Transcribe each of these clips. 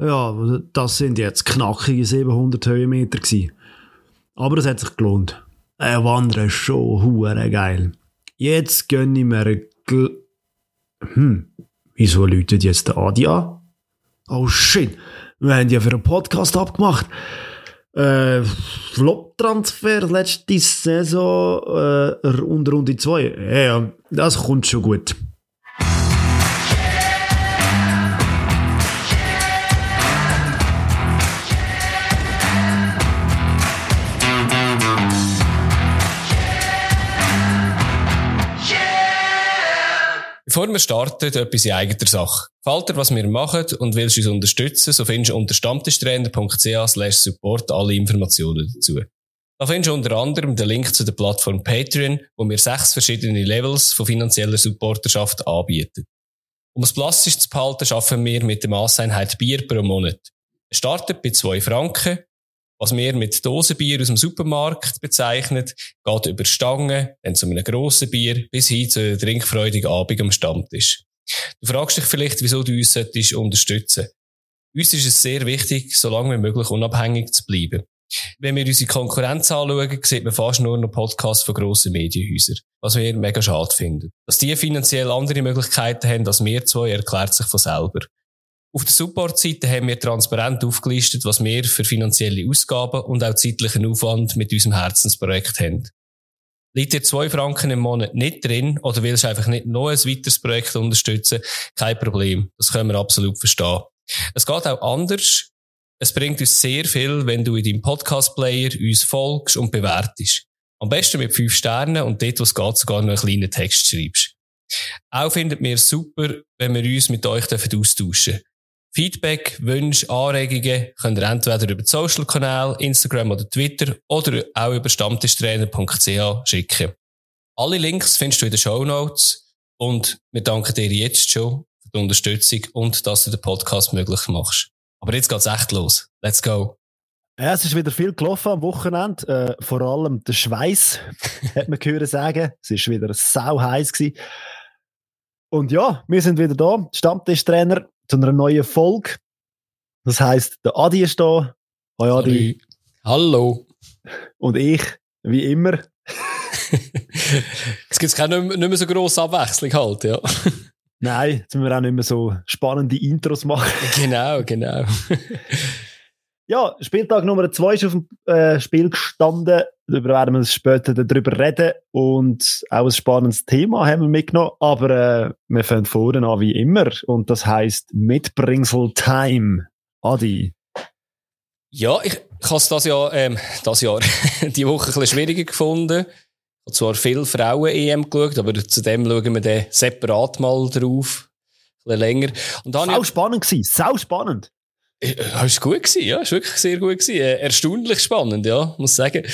Ja, das sind jetzt knackige 700 Höhenmeter gewesen. Aber es hat sich gelohnt. Ein Wandern ist schon hure geil. Jetzt gönne ich mir Gl Hm, wieso läutet jetzt der Adi an? Oh shit, wir haben ja für einen Podcast abgemacht. Äh, Flop-Transfer letzte Saison äh, unter Runde 2. Ja, das kommt schon gut. Bevor wir starten, etwas in eigener Sache. Gefällt dir, was wir machen und willst uns unterstützen, so findest du unter stammtischtrainer.ch support alle Informationen dazu. Da findest du unter anderem den Link zu der Plattform Patreon, wo wir sechs verschiedene Levels von finanzieller Supporterschaft anbieten. Um es plastisch zu behalten, schaffen wir mit der Masseinheit Bier pro Monat. Es startet bei zwei Franken was wir mit Dosenbier aus dem Supermarkt bezeichnet, geht über Stangen, dann zu einem grossen Bier, bis hin zu einem trinkfreudigen Abend am Stammtisch. Du fragst dich vielleicht, wieso du uns solltest unterstützen Uns ist es sehr wichtig, so lange wie möglich unabhängig zu bleiben. Wenn wir unsere Konkurrenz anschauen, sieht man fast nur noch Podcasts von grossen Medienhäusern, was wir mega schade finden. Dass die finanziell andere Möglichkeiten haben als wir zwei, erklärt sich von selber. Auf der Support-Seite haben wir transparent aufgelistet, was wir für finanzielle Ausgaben und auch zeitlichen Aufwand mit unserem Herzensprojekt haben. Liegt dir zwei Franken im Monat nicht drin oder willst einfach nicht noch ein weiteres Projekt unterstützen? Kein Problem. Das können wir absolut verstehen. Es geht auch anders. Es bringt uns sehr viel, wenn du in deinem Podcast-Player uns folgst und bewertest. Am besten mit fünf Sternen und dort, wo es geht, sogar noch einen kleinen Text schreibst. Auch findet mir super, wenn wir uns mit euch austauschen dürfen. Feedback, Wünsche, Anregungen könnt ihr entweder über die Social-Kanäle, Instagram oder Twitter oder auch über stammtischtrainer.ch schicken. Alle Links findest du in den Show Notes und wir danken dir jetzt schon für die Unterstützung und dass du den Podcast möglich machst. Aber jetzt geht's echt los. Let's go. Ja, es ist wieder viel gelaufen am Wochenende. Äh, vor allem der Schweiß, hat man gehört sagen. Es ist wieder sau heiß gewesen. Und ja, wir sind wieder da. Stammtischtrainer zu einer neuen Folge. Das heisst, der Adi ist da. Hi Adi. Hallo. Und ich, wie immer. es gibt keine nicht mehr so grosse Abwechslung halt, ja. Nein, jetzt müssen wir auch nicht mehr so spannende Intros machen. Genau, genau. Ja, Spieltag Nummer 2 ist auf dem äh, Spiel gestanden. Darüber werden wir später darüber reden. Und auch ein spannendes Thema haben wir mitgenommen. Aber äh, wir fangen vorne an wie immer. Und das heisst Mitbringsel Time. Adi. Ja, ich, ich habe es das Jahr, ähm, das Jahr, die Woche ein bisschen schwieriger gefunden. Ich habe zwar viel Frauen-EM geschaut, aber zu dem schauen wir dann separat mal drauf. Ein bisschen länger. Und dann sau spannend gewesen, sau spannend. Äh, ja, ist gut gewesen, ja, ist wirklich sehr gut gewesen. Äh, erstaunlich spannend, ja, muss sagen.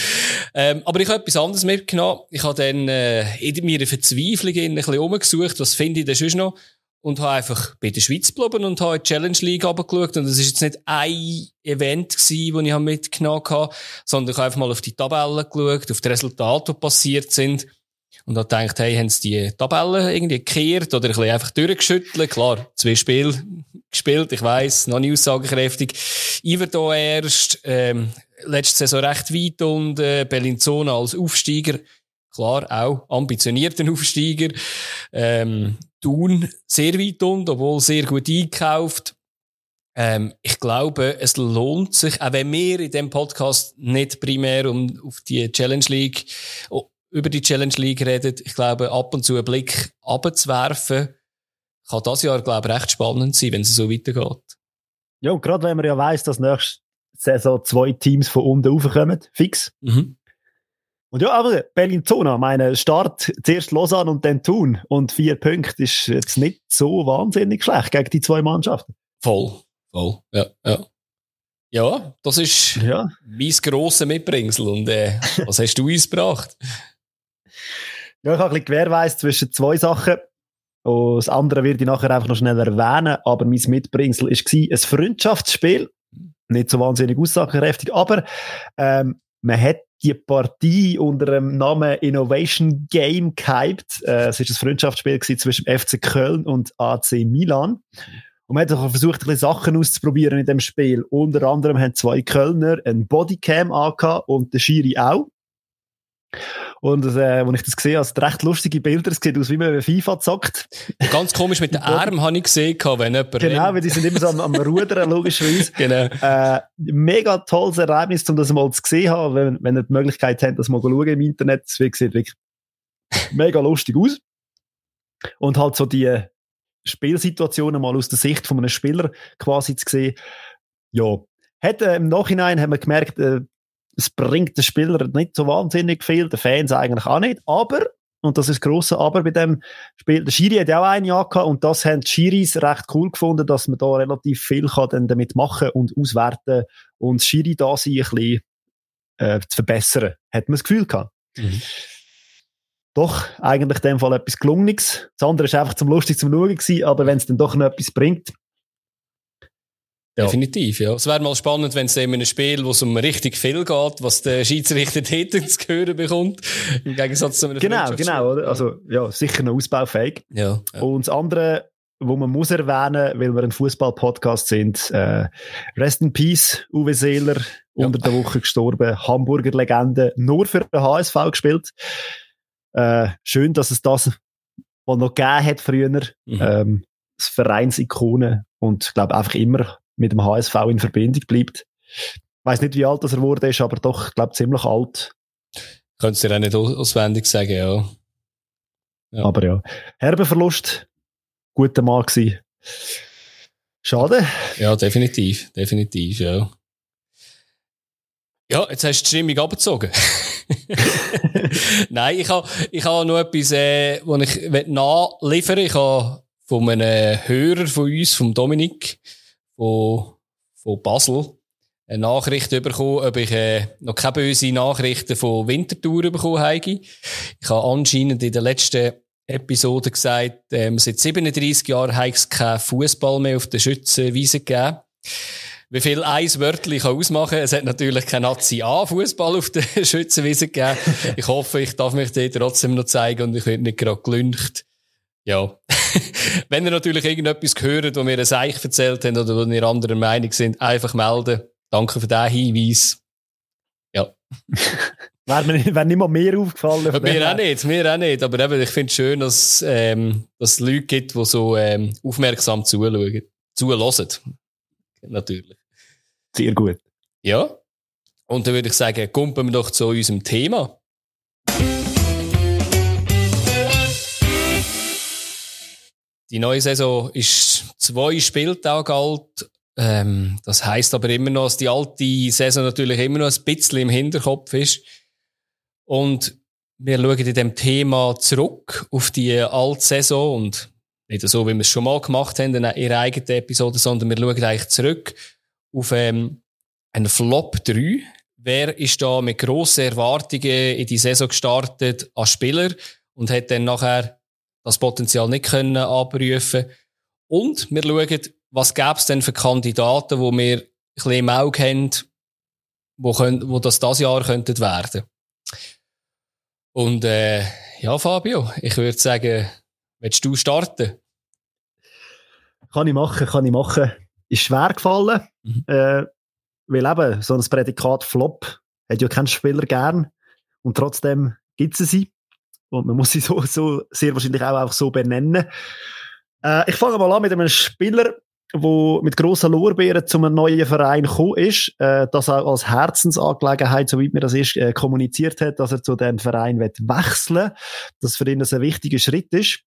Ähm, aber ich habe etwas anderes mitgenommen. Ich habe dann äh, in meiner Verzweiflung ein bisschen umgesucht, was finde ich denn sonst noch? Und habe einfach bei der Schweiz geblieben und habe die Challenge League runtergeschaut. Und das ist jetzt nicht ein Event das ich mitgenommen habe, sondern ich habe einfach mal auf die Tabellen geschaut, auf die Resultate, die passiert sind. Und habe gedacht, hey, haben sie die Tabellen irgendwie gekehrt oder ein bisschen einfach durchgeschüttelt? Klar, zwei Spiele gespielt, ich weiss, noch nicht aussagekräftig. Iver da erst, ähm, letzte Saison recht weit und äh, Bellinzona als Aufsteiger. Klar, auch ambitionierten Aufsteiger. Ähm, Thun sehr weit und, obwohl sehr gut eingekauft. Ähm, ich glaube, es lohnt sich, auch wenn wir in dem Podcast nicht primär um, auf die Challenge League, über die Challenge League reden, ich glaube, ab und zu einen Blick abzuwerfen, kann das Jahr, glaube ich, recht spannend sein, wenn es so weitergeht. Ja, und gerade wenn man ja weiss, dass nächste Saison zwei Teams von unten raufkommen, fix. Mhm. Und ja, aber Berlin-Zona, meine Start zuerst Lausanne und dann Thun und vier Punkte ist jetzt nicht so wahnsinnig schlecht gegen die zwei Mannschaften. Voll, voll, ja, ja. Ja, das ist ja. mein grosses Mitbringsel. Und äh, was hast du uns gebracht? Ja, ich habe ein bisschen gewährweist zwischen zwei Sachen. Und das andere werde ich nachher einfach noch schnell erwähnen. Aber mein Mitbringsel war ein Freundschaftsspiel. Nicht so wahnsinnig aussagekräftig, aber ähm, man hat die Partie unter dem Namen Innovation Game gehypt. Äh, es war ein Freundschaftsspiel zwischen FC Köln und AC Milan. Und man hat versucht, ein bisschen Sachen auszuprobieren in dem Spiel. Unter anderem haben zwei Kölner ein Bodycam angehabt und der Schiri auch. Und äh, als ich das gesehen habe, sind recht lustige Bilder. Es sieht aus, wie man FIFA zockt. Ganz komisch mit den Armen habe ich gesehen, wenn jemand Genau, weil die sind immer so am, am Rudern, logischerweise. genau. Äh, mega tolles Erlebnis, um das mal zu sehen haben, wenn, wenn ihr die Möglichkeit habt, das mal schauen im Internet. Das sieht wirklich mega lustig aus. Und halt so die Spielsituationen mal aus der Sicht von einem Spieler quasi zu sehen. Ja. Hat, äh, Im Nachhinein haben wir gemerkt, äh, es bringt den Spieler nicht so wahnsinnig viel, den Fans eigentlich auch nicht, aber und das ist das grosse Aber bei dem Spiel. Der Schiri hat ja auch ein Jahr gehabt und das haben die Schiris recht cool gefunden, dass man da relativ viel kann dann damit machen und auswerten und das Schiri da sein ein bisschen äh, zu verbessern. Hat man das Gefühl gehabt. Mhm. Doch, eigentlich in dem Fall etwas Gelungenes. Das andere ist einfach zum lustig zum Schauen gewesen, aber wenn es dann doch noch etwas bringt, ja. Definitiv, ja. Es wäre mal spannend, wenn es in einem Spiel, wo es um richtig viel geht, was der Schiedsrichter dort zu hören bekommt, im Gegensatz zu einem Genau, genau, oder? Also, ja, sicher noch ausbaufähig. Ja, ja. Und das andere, wo man muss erwähnen, weil wir ein Fußball-Podcast sind, äh, Rest in Peace, Uwe Seeler, ja. unter der Woche gestorben, Hamburger Legende, nur für den HSV gespielt. Äh, schön, dass es das mal noch gegeben hat früher, mhm. ähm, das Vereinsikone und ich glaube einfach immer mit dem HSV in Verbindung bleibt. Ich weiß nicht, wie alt das er wurde ist, aber doch, ich glaube, ziemlich alt. Könntest du dir auch nicht auswendig sagen, ja. ja. Aber ja, herber Verlust, guter Mann gewesen. Schade. Ja, definitiv, definitiv, ja. Ja, jetzt hast du die Stimmung abgezogen. Nein, ich habe ich ha noch etwas, äh, was ich nachliefern Ich habe von einem Hörer von uns, vom Dominik, von, von Basel eine Nachricht bekommen, ob ich äh, noch keine böse Nachrichten von Winterthur bekommen habe. Ich habe anscheinend in der letzten Episode gesagt, ähm, seit 37 Jahren habe es keinen Fußball mehr auf der Schützenwiese gegeben. Wie viel eins wörtlich kann ausmachen? Es hat natürlich kein Nazi A-Fußball auf der Schützenwiese gegeben. Ich hoffe, ich darf mich dir trotzdem noch zeigen und ich werde nicht gerade gelüncht. Ja. Wenn ihr natürlich irgendetwas gehört, wo wir ein Seich erzählt haben oder wo ihr anderer Meinung sind, einfach melden. Danke für den Hinweis. Ja. Wäre mir wär nicht mal mehr aufgefallen. Mir auch nicht, mir auch nicht. Aber eben, ich finde es schön, dass, ähm, dass es Leute gibt, die so ähm, aufmerksam zuschauen. Zulassen. Natürlich. Sehr gut. Ja. Und dann würde ich sagen, kommen wir doch zu unserem Thema. Die neue Saison ist zwei Spieltage alt. Ähm, das heißt aber immer noch, dass die alte Saison natürlich immer noch ein bisschen im Hinterkopf ist. Und wir schauen in dem Thema zurück auf die alte Saison und nicht so, wie wir es schon mal gemacht haben in ihrer eigenen Episode, sondern wir schauen eigentlich zurück auf ähm, einen Flop 3. Wer ist da mit grossen Erwartungen in die Saison gestartet als Spieler und hat dann nachher das Potenzial nicht können abrufen Und wir schauen, was gäbe es denn für Kandidaten, wo wir ein bisschen im Auge haben, wo, können, wo das das Jahr könnten werden. Und äh, ja, Fabio, ich würde sagen, willst du starten? Kann ich machen, kann ich machen. Ist schwer gefallen, mhm. äh, weil eben so ein Prädikat Flop hat ja kein Spieler gern und trotzdem gibt es sie. Und man muss sie so, so sehr wahrscheinlich auch einfach so benennen. Äh, ich fange mal an mit einem Spieler, der mit grossen Lorbeeren zu einem neuen Verein gekommen ist, äh, das auch als Herzensangelegenheit, soweit mir das ist, äh, kommuniziert hat, dass er zu dem Verein wird wechseln Das für ihn ein wichtiger Schritt ist.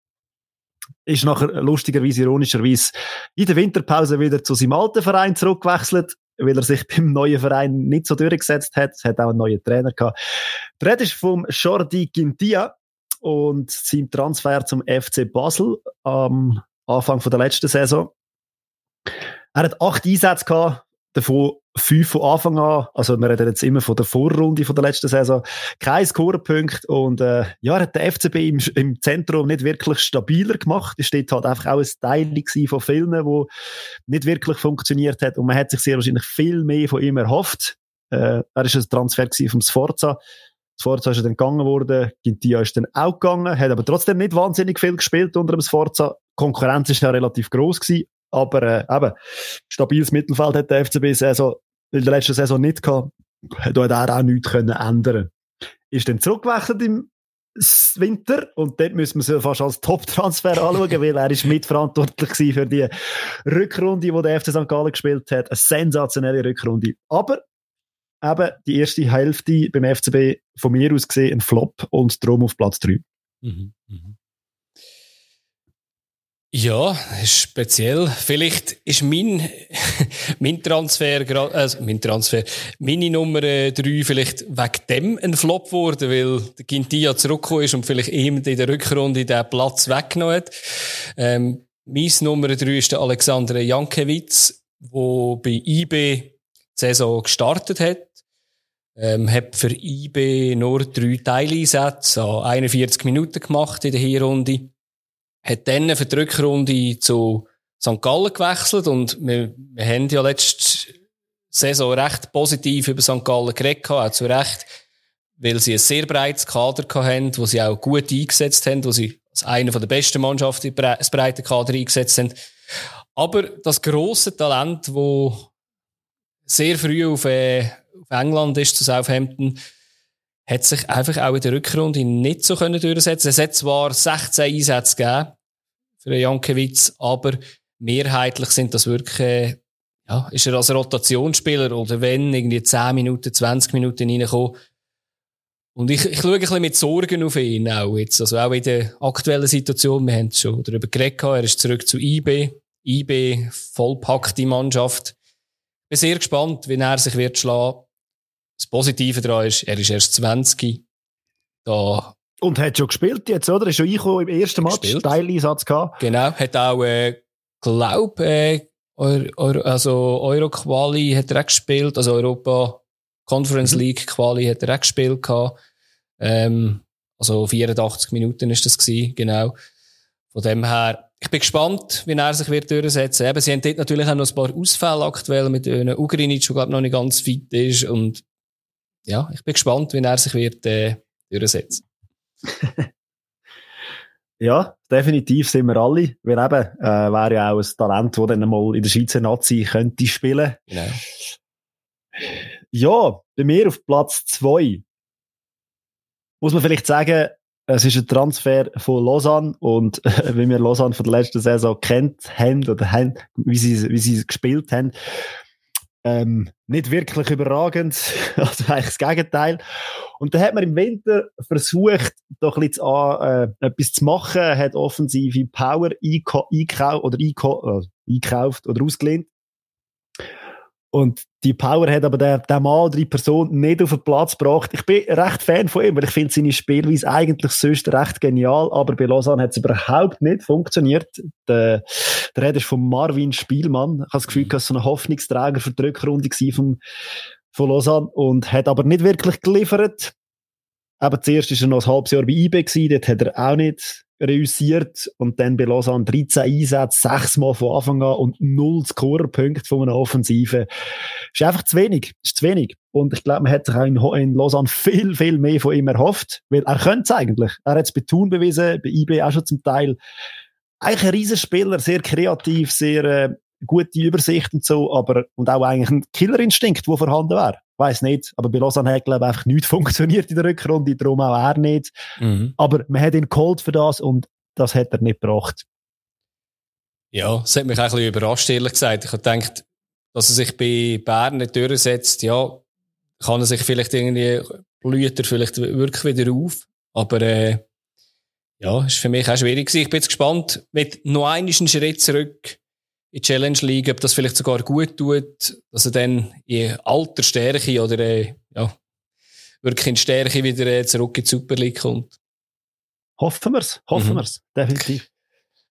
Ist nachher lustigerweise, ironischerweise in der Winterpause wieder zu seinem alten Verein zurückgewechselt, weil er sich beim neuen Verein nicht so durchgesetzt hat. Es hat auch einen neuen Trainer gehabt. Der Rede ist vom Jordi Gintia und sein Transfer zum FC Basel am Anfang der letzten Saison. Er hat acht Einsätze gehabt, davon fünf von Anfang an. Also wir reden jetzt immer von der Vorrunde der letzten Saison. Kein Scorepunkt und äh, ja, er hat den FCB im, im Zentrum nicht wirklich stabiler gemacht. Es steht halt einfach auch ein Teil von Filmen, wo nicht wirklich funktioniert hat und man hat sich sehr wahrscheinlich viel mehr von ihm erhofft. Äh, er ist ein Transfer vom Sforza Sforza ist dann gegangen worden, Gintia ist dann auch gegangen, hat aber trotzdem nicht wahnsinnig viel gespielt unter dem Sforza. Die Konkurrenz ist ja relativ groß gewesen, Aber äh, eben, stabiles Mittelfeld hat der FCB Saison, in der letzten Saison nicht gehabt. Hat er auch nichts können ändern. Ist dann zurückgewechselt im Winter und dort müssen wir es fast als Top-Transfer anschauen, weil er ist mitverantwortlich für die Rückrunde, die der FC St. Gallen gespielt hat. Eine sensationelle Rückrunde. Aber eben die erste Hälfte beim FCB von mir aus gesehen ein Flop und darum auf Platz 3. Mhm. Mhm. Ja, speziell. Vielleicht ist mein, mein Transfer, also mein Transfer, meine Nummer drei vielleicht wegen dem ein Flop geworden, weil der Gintia zurückgekommen ist und vielleicht ihm in der Rückrunde den Platz weggenommen hat. Ähm, mein Nummer drei ist der Alexander Jankiewicz, der bei IB die Saison gestartet hat. Ähm, hat für IB nur drei Teileinsätze an 41 Minuten gemacht in der Hinrunde hat dann für die Rückrunde zu St. Gallen gewechselt und wir, wir haben ja letzte Saison recht positiv über St. Gallen geredet, auch zu Recht, weil sie ein sehr breites Kader hatten, wo sie auch gut eingesetzt haben, wo sie als eine der besten Mannschaften das breite Kader eingesetzt haben. Aber das grosse Talent, wo sehr früh auf, äh, England ist, zu Southampton, hat sich einfach auch in der Rückrunde nicht so können durchsetzen. Es hat zwar 16 Einsätze gegeben für Jankiewicz, aber mehrheitlich sind das wirklich, äh, ja, ist er als Rotationsspieler oder wenn irgendwie 10 Minuten, 20 Minuten reinkommen. Und ich, ich schaue ein bisschen mit Sorgen auf ihn auch jetzt. Also auch in der aktuellen Situation, wir haben schon darüber geredet, er ist zurück zu IB. IB, vollpackte Mannschaft. Ich bin sehr gespannt, wie er sich wird schlagen. Das Positive daran ist, er ist erst 20. Da und hat schon gespielt jetzt, oder? Ist schon eingekommen im ersten Match, Teileinsatz gehabt. Genau, hat auch, äh, glaub, äh, Euro, Euro, also Euro-Quali hat er auch gespielt, also Europa Conference mhm. League Quali hat er auch gespielt gehabt. Ähm, also 84 Minuten ist das gewesen, genau. Von dem her, ich bin gespannt, wie er sich wird durchsetzen. Eben, sie haben dort natürlich auch noch ein paar Ausfälle aktuell mit Ugrinic, der glaube noch nicht ganz fit ist und ja, ich bin gespannt, wie er sich wird äh, durchsetzen. ja, definitiv sind wir alle. Weil eben, äh, wäre ja auch ein Talent, das dann mal in der Schweizer Nazi könnte spielen. Genau. Ja, bei mir auf Platz zwei muss man vielleicht sagen, es ist ein Transfer von Lausanne und äh, wie wir Lausanne von der letzten Saison kennt haben oder haben, wie sie, wie sie gespielt haben, ähm, nicht wirklich überragend, also eigentlich das Gegenteil. Und dann hat man im Winter versucht, doch ein bisschen äh, etwas zu machen, hat offensive Power einkauft oder äh, einkauft oder ausgelehnt. Und die Power hat aber der, der Mann oder die Person nicht auf den Platz gebracht. Ich bin recht Fan von ihm, weil ich finde seine Spielweise eigentlich sonst recht genial, aber bei Lausanne hat es überhaupt nicht funktioniert. Der, der Rede ist von Marvin Spielmann. Ich habe das Gefühl, dass so ein Hoffnungsträger für die Rückrunde vom, von Lausanne und hat aber nicht wirklich geliefert. Aber zuerst war er noch ein halbes Jahr bei IB gewesen, dort hat er auch nicht reüssiert und dann bei Lausanne 13 Einsätze, sechsmal von Anfang an und null Scorerpunkte von einer Offensive. Ist einfach zu wenig. Ist zu wenig. Und ich glaube, man hat sich auch in, in Lausanne viel, viel mehr von ihm erhofft, weil er könnte es eigentlich. Er hat es bei Thun bewiesen, bei IB auch schon zum Teil. Eigentlich ein Riesenspieler, sehr kreativ, sehr äh, gute Übersicht und so, aber und auch eigentlich ein Killerinstinkt, der vorhanden wäre. Weiß nicht, aber bei Lausanne hat glaube ich einfach nichts funktioniert in der Rückrunde, darum auch er nicht. Mhm. Aber man hat ihn geholt für das und das hat er nicht gebracht. Ja, das hat mich auch ein bisschen überrascht, ehrlich gesagt. Ich habe gedacht, dass er sich bei Bern nicht durchsetzt, ja, kann er sich vielleicht irgendwie, blüht er vielleicht wirklich wieder auf. Aber, äh, ja, ist für mich auch schwierig gewesen. Ich bin jetzt gespannt, mit noch einen Schritt zurück in die Challenge League, ob das vielleicht sogar gut tut, dass er dann in alter Stärke oder äh, ja, wirklich in Stärke wieder äh, zurück in die Super League kommt. Hoffen wir's, hoffen mhm. wir's, definitiv.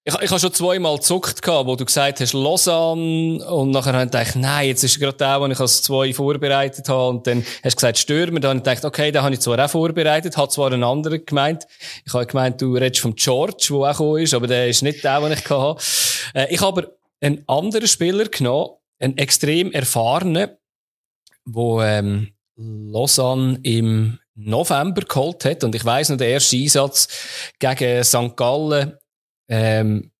Ich, ich habe schon zweimal gezuckt, wo du gesagt hast, Lausanne, und nachher habe ich gedacht, nein, jetzt ist gerade der, wo ich als zwei vorbereitet habe, und dann hast du gesagt, Stürmer, dann habe ich gedacht, okay, den habe ich zwar auch vorbereitet, hat zwar einen anderen gemeint. Ich habe gemeint, du redest vom George, der auch gekommen ist, aber der ist nicht der, den ich hatte. Äh, ich habe einen anderen Spieler genommen, einen extrem erfahrenen, wo ähm, Lausanne im November geholt hat. Und ich weiss noch, der erste Einsatz gegen St. Gallen, ähm,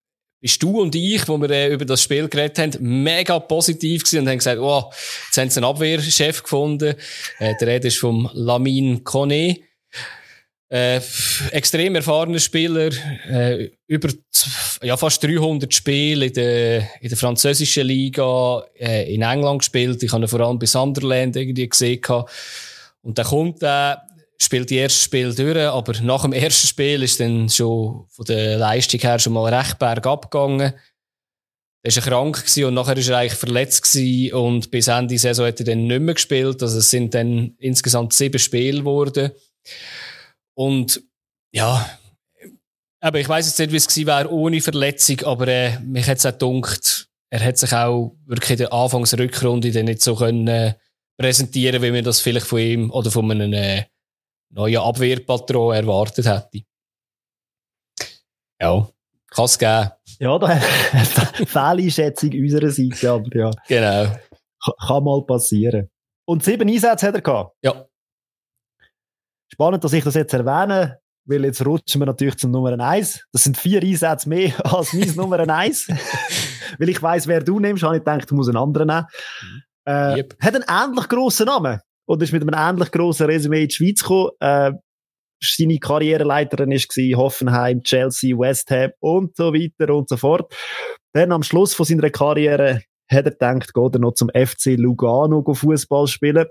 bist du und ich, wo wir äh, über das Spiel geredet haben, mega positiv gewesen und haben gesagt, oh, jetzt haben sie einen Abwehrchef gefunden. Äh, der Rede ist vom Lamin Kone. Äh, extrem erfahrener Spieler, äh, über ja, fast 300 Spiele in der, in der französischen Liga, äh, in England gespielt. Ich habe ihn vor allem bei Sunderland irgendwie gesehen. Und dann kommt er, spielt die erste Spiel durch, aber nach dem ersten Spiel ist dann schon von der Leistung her schon mal recht bergab gegangen. Er war krank und nachher war er eigentlich verletzt und bis Ende Saison hat er dann nicht mehr gespielt. Also es sind dann insgesamt sieben Spiele geworden. Und ja, aber ich weiß jetzt nicht, wie es gewesen wäre ohne Verletzung, aber äh, mich hat es auch gedacht, er hat sich auch wirklich in der Anfangsrückrunde dann nicht so können äh, präsentieren, wie man das vielleicht von ihm oder von einem äh, neuen Abwehrpatron erwartet hätte. Ja, kann es geben. Ja, da Fehleinschätzung unserer Seite, aber ja. Genau. Kann mal passieren. Und sieben Einsätze hat er gehabt? Ja. Spannend, dass ich das jetzt erwähne, weil jetzt rutschen wir natürlich zum Nummer 1. Das sind vier Einsätze mehr als mein Nummer 1. weil ich weiss, wer du nimmst, habe ich gedacht, du musst einen anderen nehmen. Äh, yep. Hat einen ähnlich grossen Namen. Oder ist mit einem ähnlich grossen Resümee in die Schweiz gekommen. Äh, seine Karriereleiterin war Hoffenheim, Chelsea, West Ham und so weiter und so fort. Dann am Schluss von seiner Karriere hat er gedacht, geht er noch zum FC Lugano Fußball spielen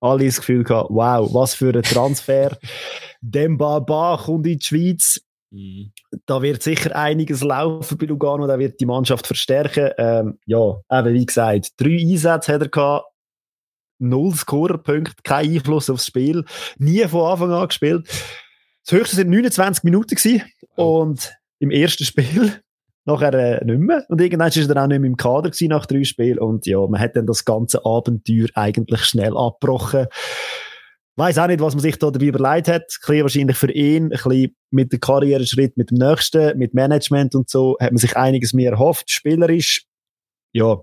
alle das Gefühl gehabt, wow, was für ein Transfer. Demba Ba kommt in die Schweiz. Mhm. Da wird sicher einiges laufen bei Lugano, da wird die Mannschaft verstärken. Ähm, ja, eben wie gesagt, drei Einsätze hat er gehabt, null Scorerpunkte, kein Einfluss aufs Spiel, nie von Anfang an gespielt. Das höchste sind 29 Minuten gewesen und im ersten Spiel nachher äh, nicht mehr. Und irgendwann ist er dann auch nicht mehr im Kader gewesen nach drei Spielen. Und ja, man hat dann das ganze Abenteuer eigentlich schnell abgebrochen. Weiß auch nicht, was man sich da dabei überlegt hat. Ein bisschen wahrscheinlich für ihn, ein bisschen mit dem Karriereschritt, mit dem nächsten, mit Management und so, hat man sich einiges mehr erhofft. Spielerisch, ja,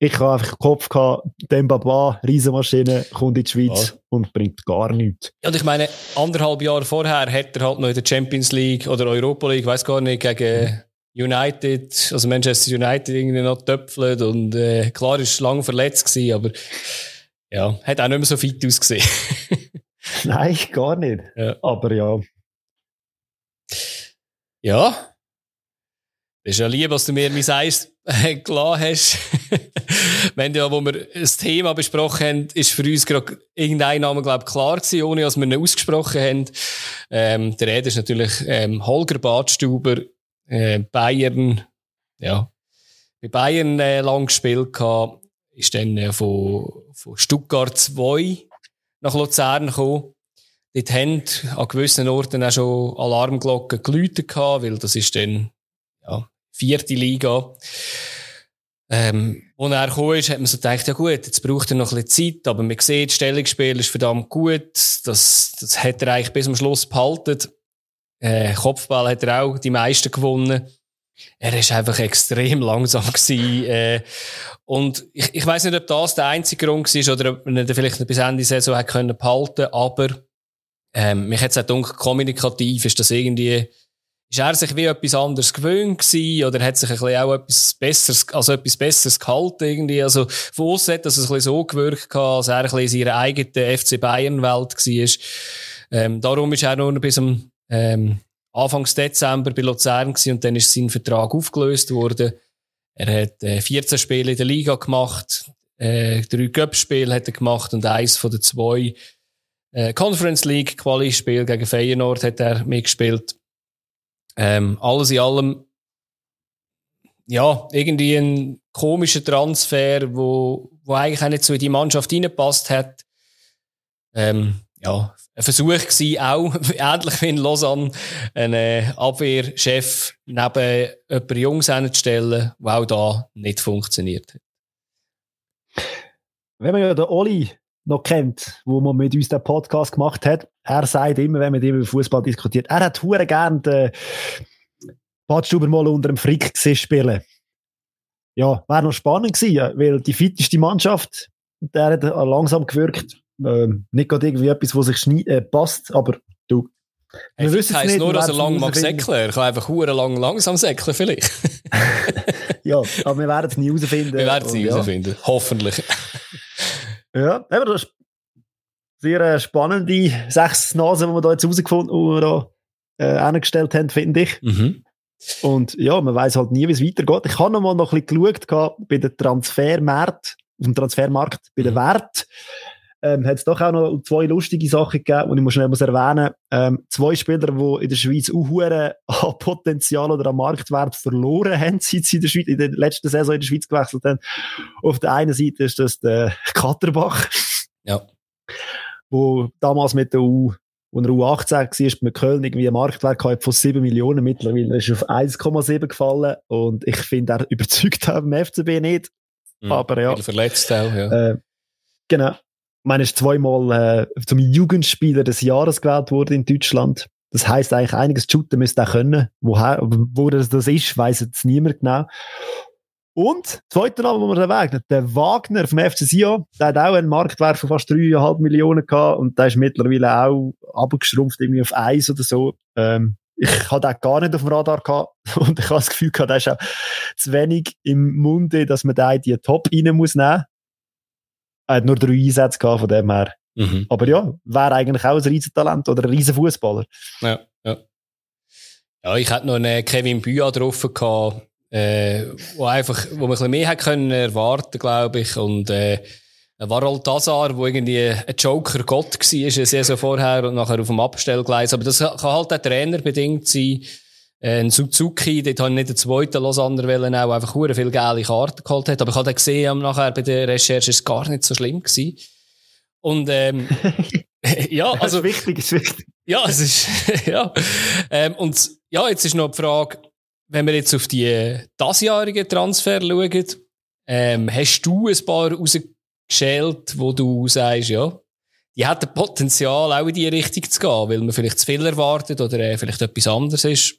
ich habe einfach den Kopf gehabt, Dembaba, Riesenmaschine, kommt in die Schweiz ja. und bringt gar nichts. Ja, und ich meine, anderthalb Jahre vorher hat er halt noch in der Champions League oder Europa League, weiß gar nicht, gegen United, also Manchester United irgendwie noch töpfelt und äh, klar ist lang verletzt gewesen, aber ja, hat auch nicht mehr so fit ausgesehen. Nein, gar nicht. Ja. Aber ja. Ja. Das ist ja lieb, dass du mir mein Eis äh, klar hast. Wenn ja, wo wir das Thema besprochen haben, ist für uns gerade irgendein Name, glaube ich, klar gewesen, ohne dass wir ihn ausgesprochen haben. Ähm, der Rede ist natürlich ähm, Holger Badstuber, äh, Bayern, ja, bei Bayern äh, lang gespielt gehabt, ist dann äh, von, von Stuttgart 2 nach Luzern gekommen. Dort haben an gewissen Orten auch schon Alarmglocken geläutet gehabt, weil das ist dann, ja, vierte Liga. Ähm, als er gekommen ist, hat man so gedacht, ja gut, jetzt braucht er noch ein bisschen Zeit, aber man sieht, das Stellungsspiel ist verdammt gut, das, das hat er eigentlich bis zum Schluss behalten. Äh, Kopfball hat er auch die meisten gewonnen. Er ist einfach extrem langsam gewesen, äh, und ich, ich weiß nicht, ob das der einzige Grund war oder ob man vielleicht bis Ende Saison hat können behalten, aber ähm, mich hat es auch dunkel kommunikativ, ist das irgendwie ist er sich wie etwas anderes gewöhnt gewesen, oder hat sich ein bisschen auch etwas Besseres, also etwas Besseres gehalten irgendwie? Also, von uns hat das ein bisschen so gewirkt als er ein bisschen in seiner eigenen FC Bayern-Welt war. Ähm, darum ist er nur bis zum ähm, Anfangs Dezember bei Luzern gewesen und dann ist sein Vertrag aufgelöst worden. Er hat äh, 14 Spiele in der Liga gemacht, äh, drei Cup-Spiele hat er gemacht und eins von den zwei äh, Conference League Quali-Spiel gegen Feyenoord hat er mitgespielt. Ähm, alles in allem, ja, irgendwie ein komischer Transfer, wo, wo eigentlich auch nicht so in die Mannschaft reingepasst hat. Ähm, ja, ein Versuch gewesen, auch, ähnlich wie in Lausanne, einen Abwehrchef neben jemanden Jungs zu stellen, der auch da nicht funktioniert hat. Wenn man ja den Oli noch kennt, wo man mit uns den Podcast gemacht hat, er sagt immer, wenn man über Fußball diskutiert, er hat hure gern den Badstuber mal unter dem Frick gesehen spielen. Ja, wäre noch spannend gewesen, weil die fitteste Mannschaft, der hat langsam gewirkt, ähm, nicht gerade irgendwie etwas, was sich äh, passt, aber du, Wir wissen es nicht. nur, dass er lang mag säckeln. Er kann einfach hure lang langsam säckeln vielleicht. ja, aber wir werden es nie herausfinden. Wir werden es nie herausfinden. Ja. Hoffentlich. ja, aber das ist sehr äh, spannende sechs Nasen, die wir da jetzt herausgefunden oder äh, angestellt haben, finde ich. Mhm. Und ja, man weiß halt nie, wie es weitergeht. Ich habe noch mal noch ein bisschen geschaut bei den Transfermarkt, auf dem Transfermarkt, bei den mhm. Wert. Ähm, hat es doch auch noch zwei lustige Sachen gegeben, die ich schnell muss erwähnen ähm, Zwei Spieler, die in der Schweiz auch an Potenzial oder an Marktwert verloren haben, seit sie in der, Schweiz, in der letzten Saison in der Schweiz gewechselt haben. Auf der einen Seite ist das der Katterbach. Ja. Wo damals mit der U und er U18 war, ist mit Köln irgendwie ein Marktwert von 7 Millionen. Mittlerweile ist er auf 1,7 gefallen. Und ich finde, er überzeugt auch beim FCB nicht. Mhm, Aber ja. Verletzt auch, ja. Äh, genau. Meine, ist zweimal äh, zum Jugendspieler des Jahres gewählt worden in Deutschland. Das heißt eigentlich, einiges shooten müsste er können. Woher, wo das, das ist, weiß jetzt niemand genau. Und, zweiter Name, wo man erwähnt der Wagner vom FC Sion, der hat auch einen Marktwert von fast 3,5 Millionen gehabt und der ist mittlerweile auch abgeschrumpft irgendwie auf 1 oder so. Ähm, ich hatte den gar nicht auf dem Radar gehabt und ich habe das Gefühl gehabt, der ist auch zu wenig im Munde, dass man da in die Top rein muss nehmen. Er hat nur drei Einsätze gehabt von dem her. Mhm. Aber ja, wäre eigentlich auch ein Riesentalent oder ein Riesenfußballer. Ja, ja. Ja, ich hätte noch einen Kevin Büa drauf gehabt, äh, wo einfach, wo man ein bisschen mehr hätte können erwarten, glaube ich. Und, äh, war halt Hazard, wo irgendwie ein Joker-Gott war, eine Saison vorher und nachher auf dem Abstellgleis. Aber das kann halt auch trainerbedingt sein. Äh, ein Suzuki, dort habe ich nicht den zweiten Lausanne wollen, auch einfach hure viel geile Karten geholt hat. Aber ich habe gesehen, nachher bei der Recherche ist es gar nicht so schlimm gewesen. Und, ähm, ja, also. Das ist wichtig, ist wichtig. Ja, es ist, ja. Ähm, und, ja, jetzt ist noch die Frage, wenn wir jetzt auf die dasjährigen Transfer schauen, ähm, hast du ein paar rausgeschält, wo du sagst, ja, die hätten Potenzial, auch in die Richtung zu gehen, weil man vielleicht zu viel erwartet oder äh, vielleicht etwas anderes ist.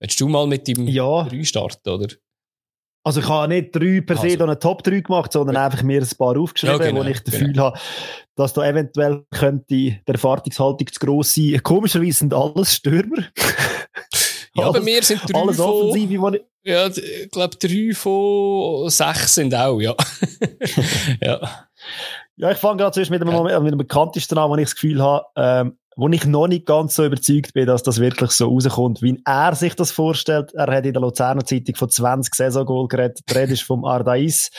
Willst du mal mit dem ja. 3 starten, oder? Also ich habe nicht drei per se also. eine Top 3 gemacht, sondern ja. einfach mir ein paar aufgeschrieben, ja, genau, wo ich das Gefühl genau. habe, dass da eventuell könnte die Erwartungshaltung zu gross sein. Komischerweise sind alles Stürmer. Ja, alles, bei mir sind drei alles von... Offensive, ich... Ja, ich glaube, drei von sechs sind auch, ja. ja. Ja, ich fange gerade zuerst mit dem, ja. mit dem bekanntesten an, wo ich das Gefühl habe, ähm, wo ich noch nicht ganz so überzeugt bin, dass das wirklich so rauskommt, wie er sich das vorstellt. Er hat in der Luzerner Zeitung von 20 Saison-Goal geredet. Die ist vom Ardais.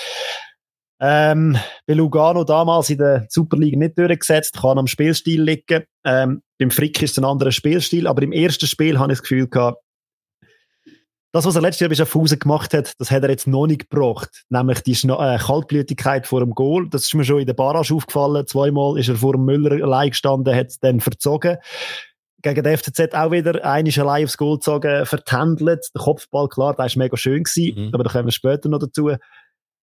Ähm, bei Lugano damals in der Superliga nicht durchgesetzt, kann am Spielstil liegen. Ähm, beim Frick ist es ein anderer Spielstil, aber im ersten Spiel habe ich das Gefühl gehabt, das, was er letztes Jahr bei Schaffhausen gemacht hat, das hat er jetzt noch nicht gebracht. Nämlich die Schna äh, Kaltblütigkeit vor dem Goal. Das ist mir schon in der Barrage aufgefallen. Zweimal ist er vor dem Müller allein gestanden, hat es dann verzogen. Gegen den FCZ auch wieder einisch allein aufs Goal gezogen, vertändelt. Der Kopfball, klar, der ist mega schön gewesen, mhm. aber da kommen wir später noch dazu.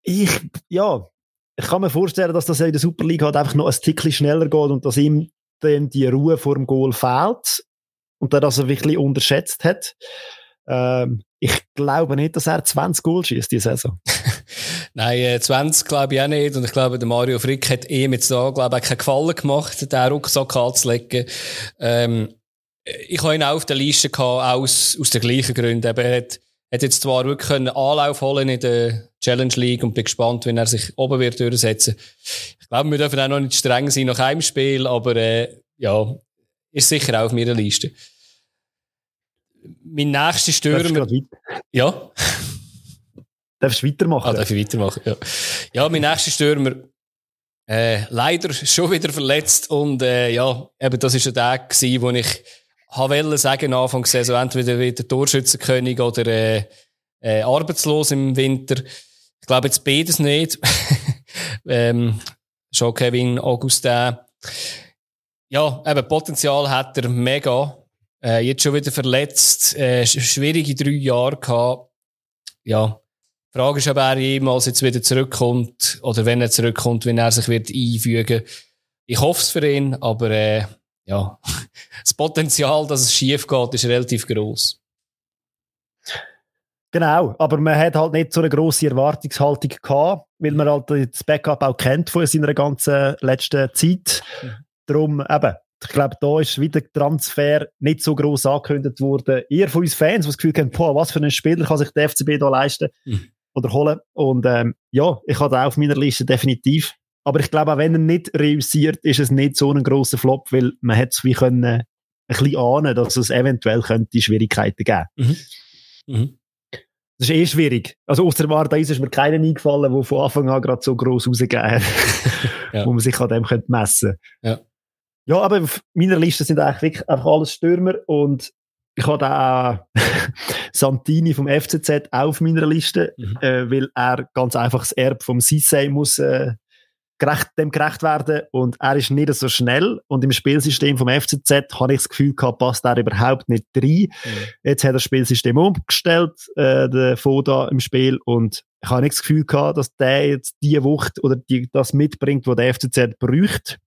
Ich, ja, ich kann mir vorstellen, dass das in der Superliga halt einfach noch ein Tickchen schneller geht und dass ihm dann die Ruhe vor dem Goal fehlt und er das wirklich unterschätzt hat. Ähm, ich glaube nicht, dass er 20 Goal schießt diese Saison. Nein, 20 äh, glaube ich auch nicht. Und ich glaube, der Mario Frick hat ihm jetzt da, glaube ich, keinen Gefallen gemacht, den Rucksack anzulegen. Ähm, ich habe ihn auch auf der Liste gehabt, aus, aus den gleichen Gründen. Er hat, hat jetzt zwar wirklich einen Anlauf holen in der Challenge League und bin gespannt, wenn er sich oben wird durchsetzen. Ich glaube, wir dürfen auch noch nicht streng sein nach einem Spiel, aber, äh, ja, ist sicher auch auf meiner Liste mein nächster Stürmer. Ja. Darfst du weitermachen? Ah, darf ich weitermachen, ja. Ja, mein nächster Stürmer, äh, leider schon wieder verletzt und, äh, ja, eben, das ist ja der gewesen, wo ich wollte sagen, Anfang der Saison, entweder wieder Torschützenkönig oder, äh, äh, arbeitslos im Winter. Ich glaube jetzt beides nicht. ähm, schon Kevin Augustin. Ja, eben, Potenzial hat er mega. Äh, jetzt schon wieder verletzt, äh, schwierige drei Jahre gehabt. Ja. Die Frage ist, ob er jemals jetzt wieder zurückkommt oder wenn er zurückkommt, wenn er sich wird einfügen. Ich hoffe es für ihn, aber äh, ja, das Potenzial, dass es schief geht, ist relativ groß. Genau, aber man hat halt nicht so eine grosse Erwartungshaltung gehabt, weil man halt das Backup auch kennt von seiner ganzen letzten Zeit. Mhm. Darum eben, ich glaube, da ist wieder der Transfer nicht so groß angekündigt worden. Ihr von uns Fans, die das Gefühl haben, boah, was für ein Spieler kann sich der FCB da leisten mhm. oder holen. Und ähm, ja, ich habe auch auf meiner Liste definitiv. Aber ich glaube, auch wenn er nicht reüssiert, ist es nicht so ein grosser Flop, weil man hätte es wie können, ein bisschen ahnen, dass es eventuell könnte Schwierigkeiten geben. Mhm. Mhm. Das ist eh schwierig. Also, aus der Warte ist mir keinen eingefallen, der von Anfang an gerade so gross rausgegeben hat, ja. wo man sich an dem könnte messen könnte. Ja. Ja, aber auf meiner Liste sind eigentlich wirklich einfach alles Stürmer und ich habe auch Santini vom FCZ auf meiner Liste, mhm. äh, weil er ganz einfach das Erb vom Sissay muss äh, gerecht, dem gerecht werden und er ist nicht so schnell und im Spielsystem vom FCZ habe ich das Gefühl gehabt, passt er überhaupt nicht rein. Mhm. Jetzt hat er das Spielsystem umgestellt, äh, der Foda im Spiel und ich habe nicht das Gefühl gehabt, dass der jetzt die Wucht oder die, das mitbringt, was der FCZ braucht.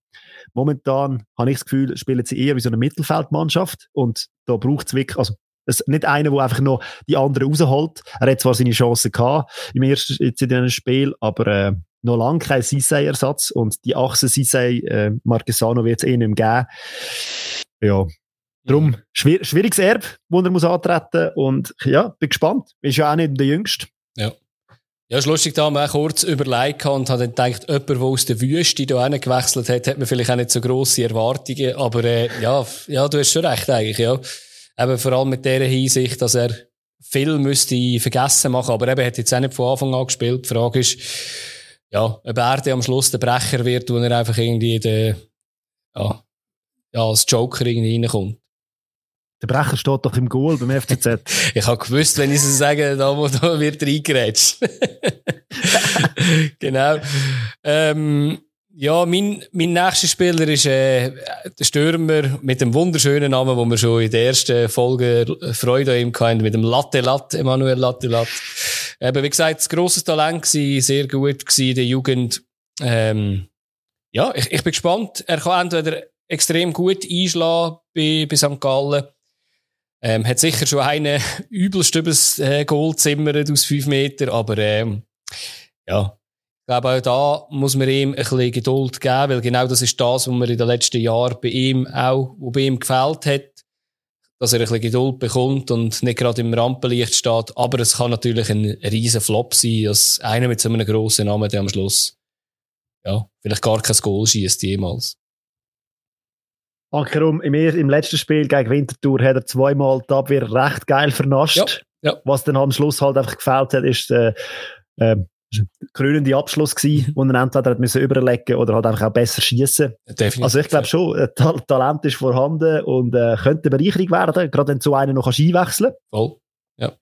Momentan habe ich das Gefühl, spielen sie eher wie so eine Mittelfeldmannschaft und da braucht es wirklich, also es nicht einer, der einfach noch die anderen rausholt. Er hat zwar seine Chancen gehabt im ersten, jetzt in diesem Spiel, aber äh, noch lange kein Sisei-Ersatz und die Achse Sisei, äh, Marquesano wird es eh nicht mehr geben. Ja, schwier schwieriges Erb, wo er muss antreten und ja, bin gespannt. Ist ja auch nicht der Jüngste. Ja. Ja, ist lustig, da haben wir auch kurz überlegt und hat dann gedacht, jemand, der aus der Wüste da gewechselt hat, hat man vielleicht auch nicht so grosse Erwartungen, aber äh, ja, ja, du hast schon recht eigentlich, ja. Eben vor allem mit dieser Hinsicht, dass er viel müsste vergessen machen, aber eben, er hat jetzt auch nicht von Anfang an gespielt. Die Frage ist, ja, ob er am Schluss der Brecher wird, wo er einfach irgendwie der, ja, ja, als Joker irgendwie reinkommt. Der Brecher steht doch im Goal beim FCZ. ich habe gewusst, wenn ich es sage, da, da wird reingerätscht. genau. Ähm, ja, mein, mein nächster Spieler ist äh, der Stürmer mit dem wunderschönen Namen, wo wir schon in der ersten Folge Freude an ihm hatten, mit dem Latte Latte, Emanuel Latte Latte. Eben, wie gesagt, ein grosses Talent gewesen, sehr gut gewesen in der Jugend. Ähm, ja, ich, ich bin gespannt. Er kann entweder extrem gut einschlagen bei, bei St. Gallen. Ähm, hat sicher schon einen übelst übers äh, Goal zimmert aus fünf Meter, aber ähm, ja, ich glaube, auch da muss man ihm ein bisschen Geduld geben, weil genau das ist das, was mir in den letzten Jahren bei ihm auch, wo bei ihm gefällt hat, dass er ein bisschen Geduld bekommt und nicht gerade im Rampenlicht steht. Aber es kann natürlich ein riesen Flop sein, dass einer mit so einem grossen Namen, der am Schluss, ja, vielleicht gar kein Goal schießt jemals. Ankerum, im, im letzten Spiel gegen Winterthur hat er zweimal die Abwehr recht geil vernascht. Ja, ja. Was dann am Schluss halt einfach gefällt hat, ist, äh, äh, krönende Abschluss gewesen, wo er entweder hat müssen überlegen oder halt einfach auch besser schießen. Also ich glaube schon, äh, Ta Talent ist vorhanden und äh, könnte eine Bereicherung werden, gerade wenn so einer noch einwechseln kann. Voll. Ja.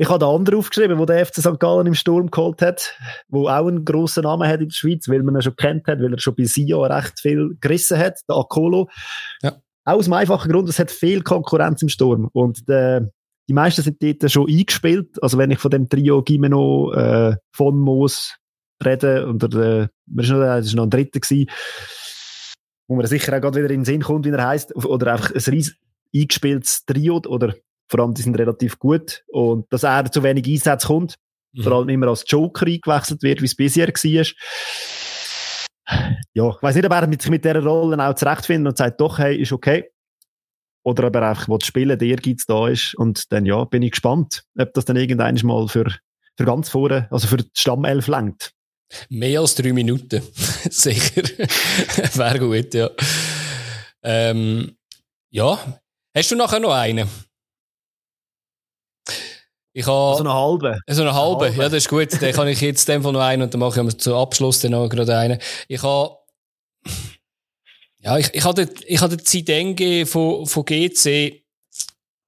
Ich habe den anderen aufgeschrieben, wo der FC St. Gallen im Sturm geholt hat, wo auch einen grossen Namen hat in der Schweiz, weil man ihn schon kennt hat, weil er schon bei Sio recht viel gerissen hat, der Akolo. Ja. Auch aus dem einfachen Grund, es hat viel Konkurrenz im Sturm. Und der die meisten sind dort schon eingespielt. Also wenn ich von dem Trio Gimeno, äh, von Moos rede, und der, äh, das ist noch ein dritter gewesen, wo man sicher auch gerade wieder in den Sinn kommt, wie er heißt, oder einfach ein riesen eingespieltes Trio, oder vor allem, die sind relativ gut, und dass er zu wenig Einsätze kommt, mhm. vor allem immer als Joker eingewechselt wird, wie es bisher war. Ja, ich weiss nicht, ob er sich mit dieser Rolle auch zurechtfindet und sagt, doch, hey, ist okay oder aber einfach will spielen, der Ehrgeiz da ist. Und dann, ja, bin ich gespannt, ob das dann irgendwann mal für, für ganz vorne, also für die Stammelf lenkt. Mehr als drei Minuten. Sicher. Wäre gut, ja. Ähm, ja. Hast du nachher noch einen? Ich habe. So eine halbe. So eine halbe. eine halbe. Ja, das ist gut. Dann kann ich jetzt dem Fall noch einen und dann mache ich zum Abschluss dann noch gerade einen. Ich habe ja, ich, ich hatte, ich hatte Zidenge von, von GC,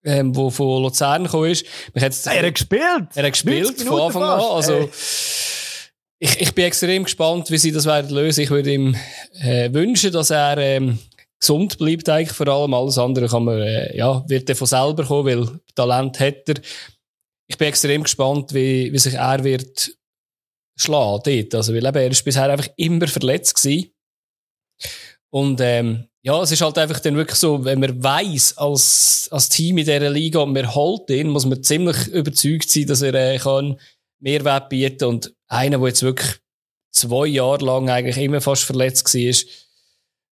ähm, wo von Luzern gekommen ist. Mich hat's, er hat gespielt! Er hat gespielt, von Anfang an. Also, ich, ich bin extrem gespannt, wie sie das werden lösen. Ich würde ihm äh, wünschen, dass er ähm, gesund bleibt eigentlich vor allem. Alles andere kann man, äh, ja, wird er von selber kommen, weil Talent hat er. Ich bin extrem gespannt, wie, wie sich er wird schlagen dort. Also, weil eben, er ist bisher einfach immer verletzt gewesen. Und ähm, ja, es ist halt einfach dann wirklich so, wenn man weiß als, als Team in dieser Liga und man holt ihn, muss man ziemlich überzeugt sein, dass er äh, kann Mehrwert bieten und einer, der jetzt wirklich zwei Jahre lang eigentlich immer fast verletzt war,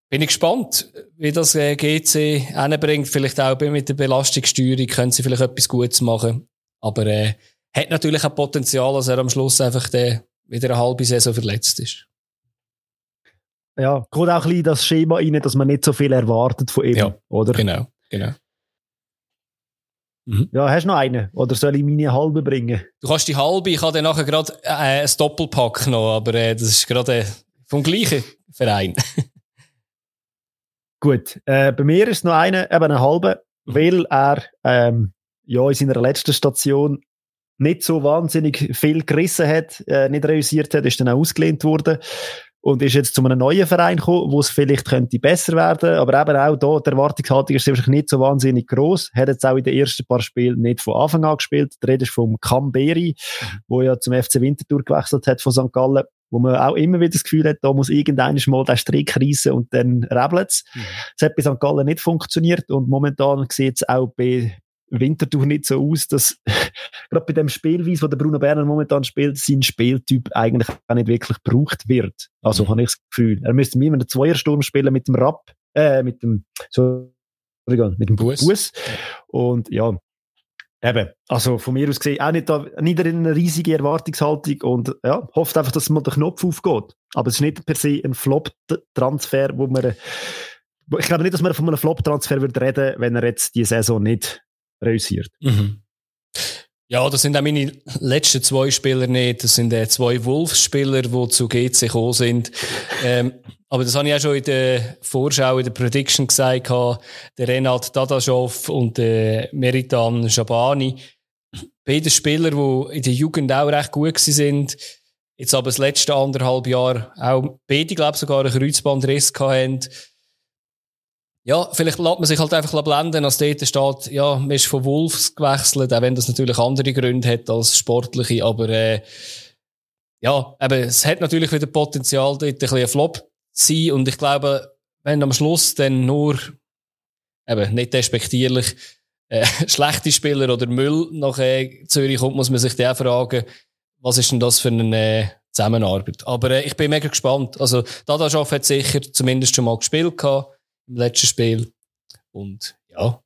bin ich gespannt, wie das äh, GC hinbringt. Vielleicht auch mit der Belastungssteuerung können sie vielleicht etwas Gutes machen. Aber äh, hat natürlich auch Potenzial, dass er am Schluss einfach der, wieder eine halbe Saison verletzt ist. Ja, kommt auch ein bisschen das Schema rein, dass man nicht so viel erwartet von ihm, Ja, oder? Genau, genau. Ja, hast du noch einen? Oder soll ich meine halbe bringen? Du kannst die halbe, ich habe dann nachher gerade äh, ein Doppelpack noch, aber äh, das ist gerade äh, vom gleichen Verein. Gut, äh, bei mir ist noch einer, eben eine halbe, weil er ähm, ja in seiner letzten Station nicht so wahnsinnig viel gerissen hat, äh, nicht realisiert hat, ist dann auch ausgelehnt worden und ist jetzt zu einem neuen Verein gekommen, wo es vielleicht könnte besser werden, aber eben auch da, die Erwartungshaltung ist wahrscheinlich nicht so wahnsinnig groß. Hat jetzt auch in den ersten paar Spielen nicht von Anfang an gespielt. Der Rede ist vom Camberi, wo ja zum FC Winterthur gewechselt hat von St. Gallen, wo man auch immer wieder das Gefühl hat, da muss irgendeiner mal den Strick reissen und dann rebelt's. Es hat bei St. Gallen nicht funktioniert und momentan sieht es auch bei Winterthur nicht so aus, dass gerade bei dem Spielweise, wo der Bruno Berner momentan spielt, sein Spieltyp eigentlich auch nicht wirklich gebraucht wird. Also Mhm. habe ich das Gefühl. Er müsste mir einen Zweiersturm spielen mit dem Rapp, äh, mit dem, so, mit dem Bus. Bus. Und ja, eben, also von mir aus gesehen, auch nicht, da, nicht eine riesige Erwartungshaltung und ja, hofft einfach, dass mal der Knopf aufgeht. Aber es ist nicht per se ein Flop-Transfer, wo man, ich glaube nicht, dass man von einem Flop-Transfer würde reden, wenn er jetzt die Saison nicht realisiert. Mhm. Ja, das sind auch meine letzten zwei Spieler nicht. Das sind äh, zwei Wolfsspieler, die zu GC gekommen sind. Ähm, aber das habe ich auch schon in der Vorschau, in der Prediction gesagt, der Renat Dadaschow und der Meritan Schabani. Beide Spieler, die in der Jugend auch recht gut sind. Jetzt aber das letzte anderthalb Jahr auch beide, glaube ich, sogar einen Kreuzbandriss haben. Ja, vielleicht lässt man sich halt einfach blenden, als dort steht, ja, man ist von Wolves gewechselt, auch wenn das natürlich andere Gründe hat als sportliche, aber äh, ja, eben, es hat natürlich wieder Potenzial, dort ein bisschen ein Flop zu sein und ich glaube, wenn am Schluss dann nur, eben, nicht despektierlich, äh, schlechte Spieler oder Müll nach äh, Zürich kommt, muss man sich dann fragen, was ist denn das für eine äh, Zusammenarbeit? Aber äh, ich bin mega gespannt. Also, Dadaschow hat sicher zumindest schon mal gespielt gehabt im letzten Spiel. Und ja.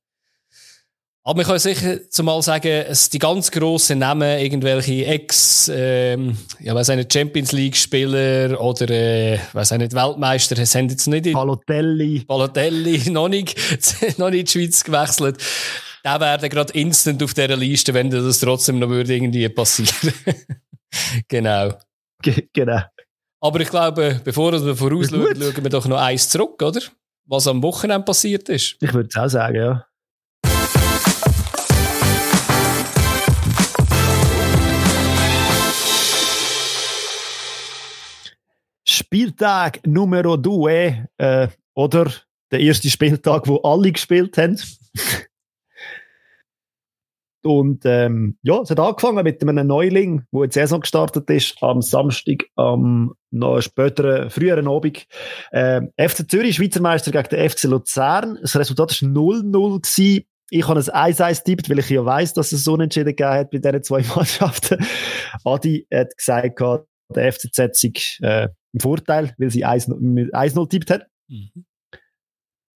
Aber man kann sicher zumal sagen, es die ganz grossen Namen, irgendwelche Ex, ähm, ja, weiß nicht, Champions League Spieler oder, äh, weiß nicht, Weltmeister, es haben jetzt nicht in Balotelli. Balotelli noch nicht, noch nicht in die Schweiz gewechselt. Der wäre gerade instant auf dieser Liste, wenn das trotzdem noch würde irgendwie passieren. genau. Ge- Genau. Aber ich glaube, bevor wir vorausschauen, schauen wir doch noch eins zurück, oder? Was am Wochenende passiert ist. Ich würde es auch sagen, ja. Spieltag Numero 2, äh, oder der erste Spieltag, wo alle gespielt haben. Und ähm, ja, es hat angefangen mit einem Neuling, wo die Saison gestartet ist, am Samstag, am noch späteren, früheren Abend. Ähm, FC Zürich, Schweizer Meister gegen den FC Luzern. Das Resultat war 0-0 gewesen. Ich habe ein 1-1 tippt, weil ich ja weiss, dass es so unentschieden gegeben hat bei diesen zwei Mannschaften. Adi hat gesagt, der FCZ sei äh, im Vorteil, weil sie 1-0 1-0 tippt hat.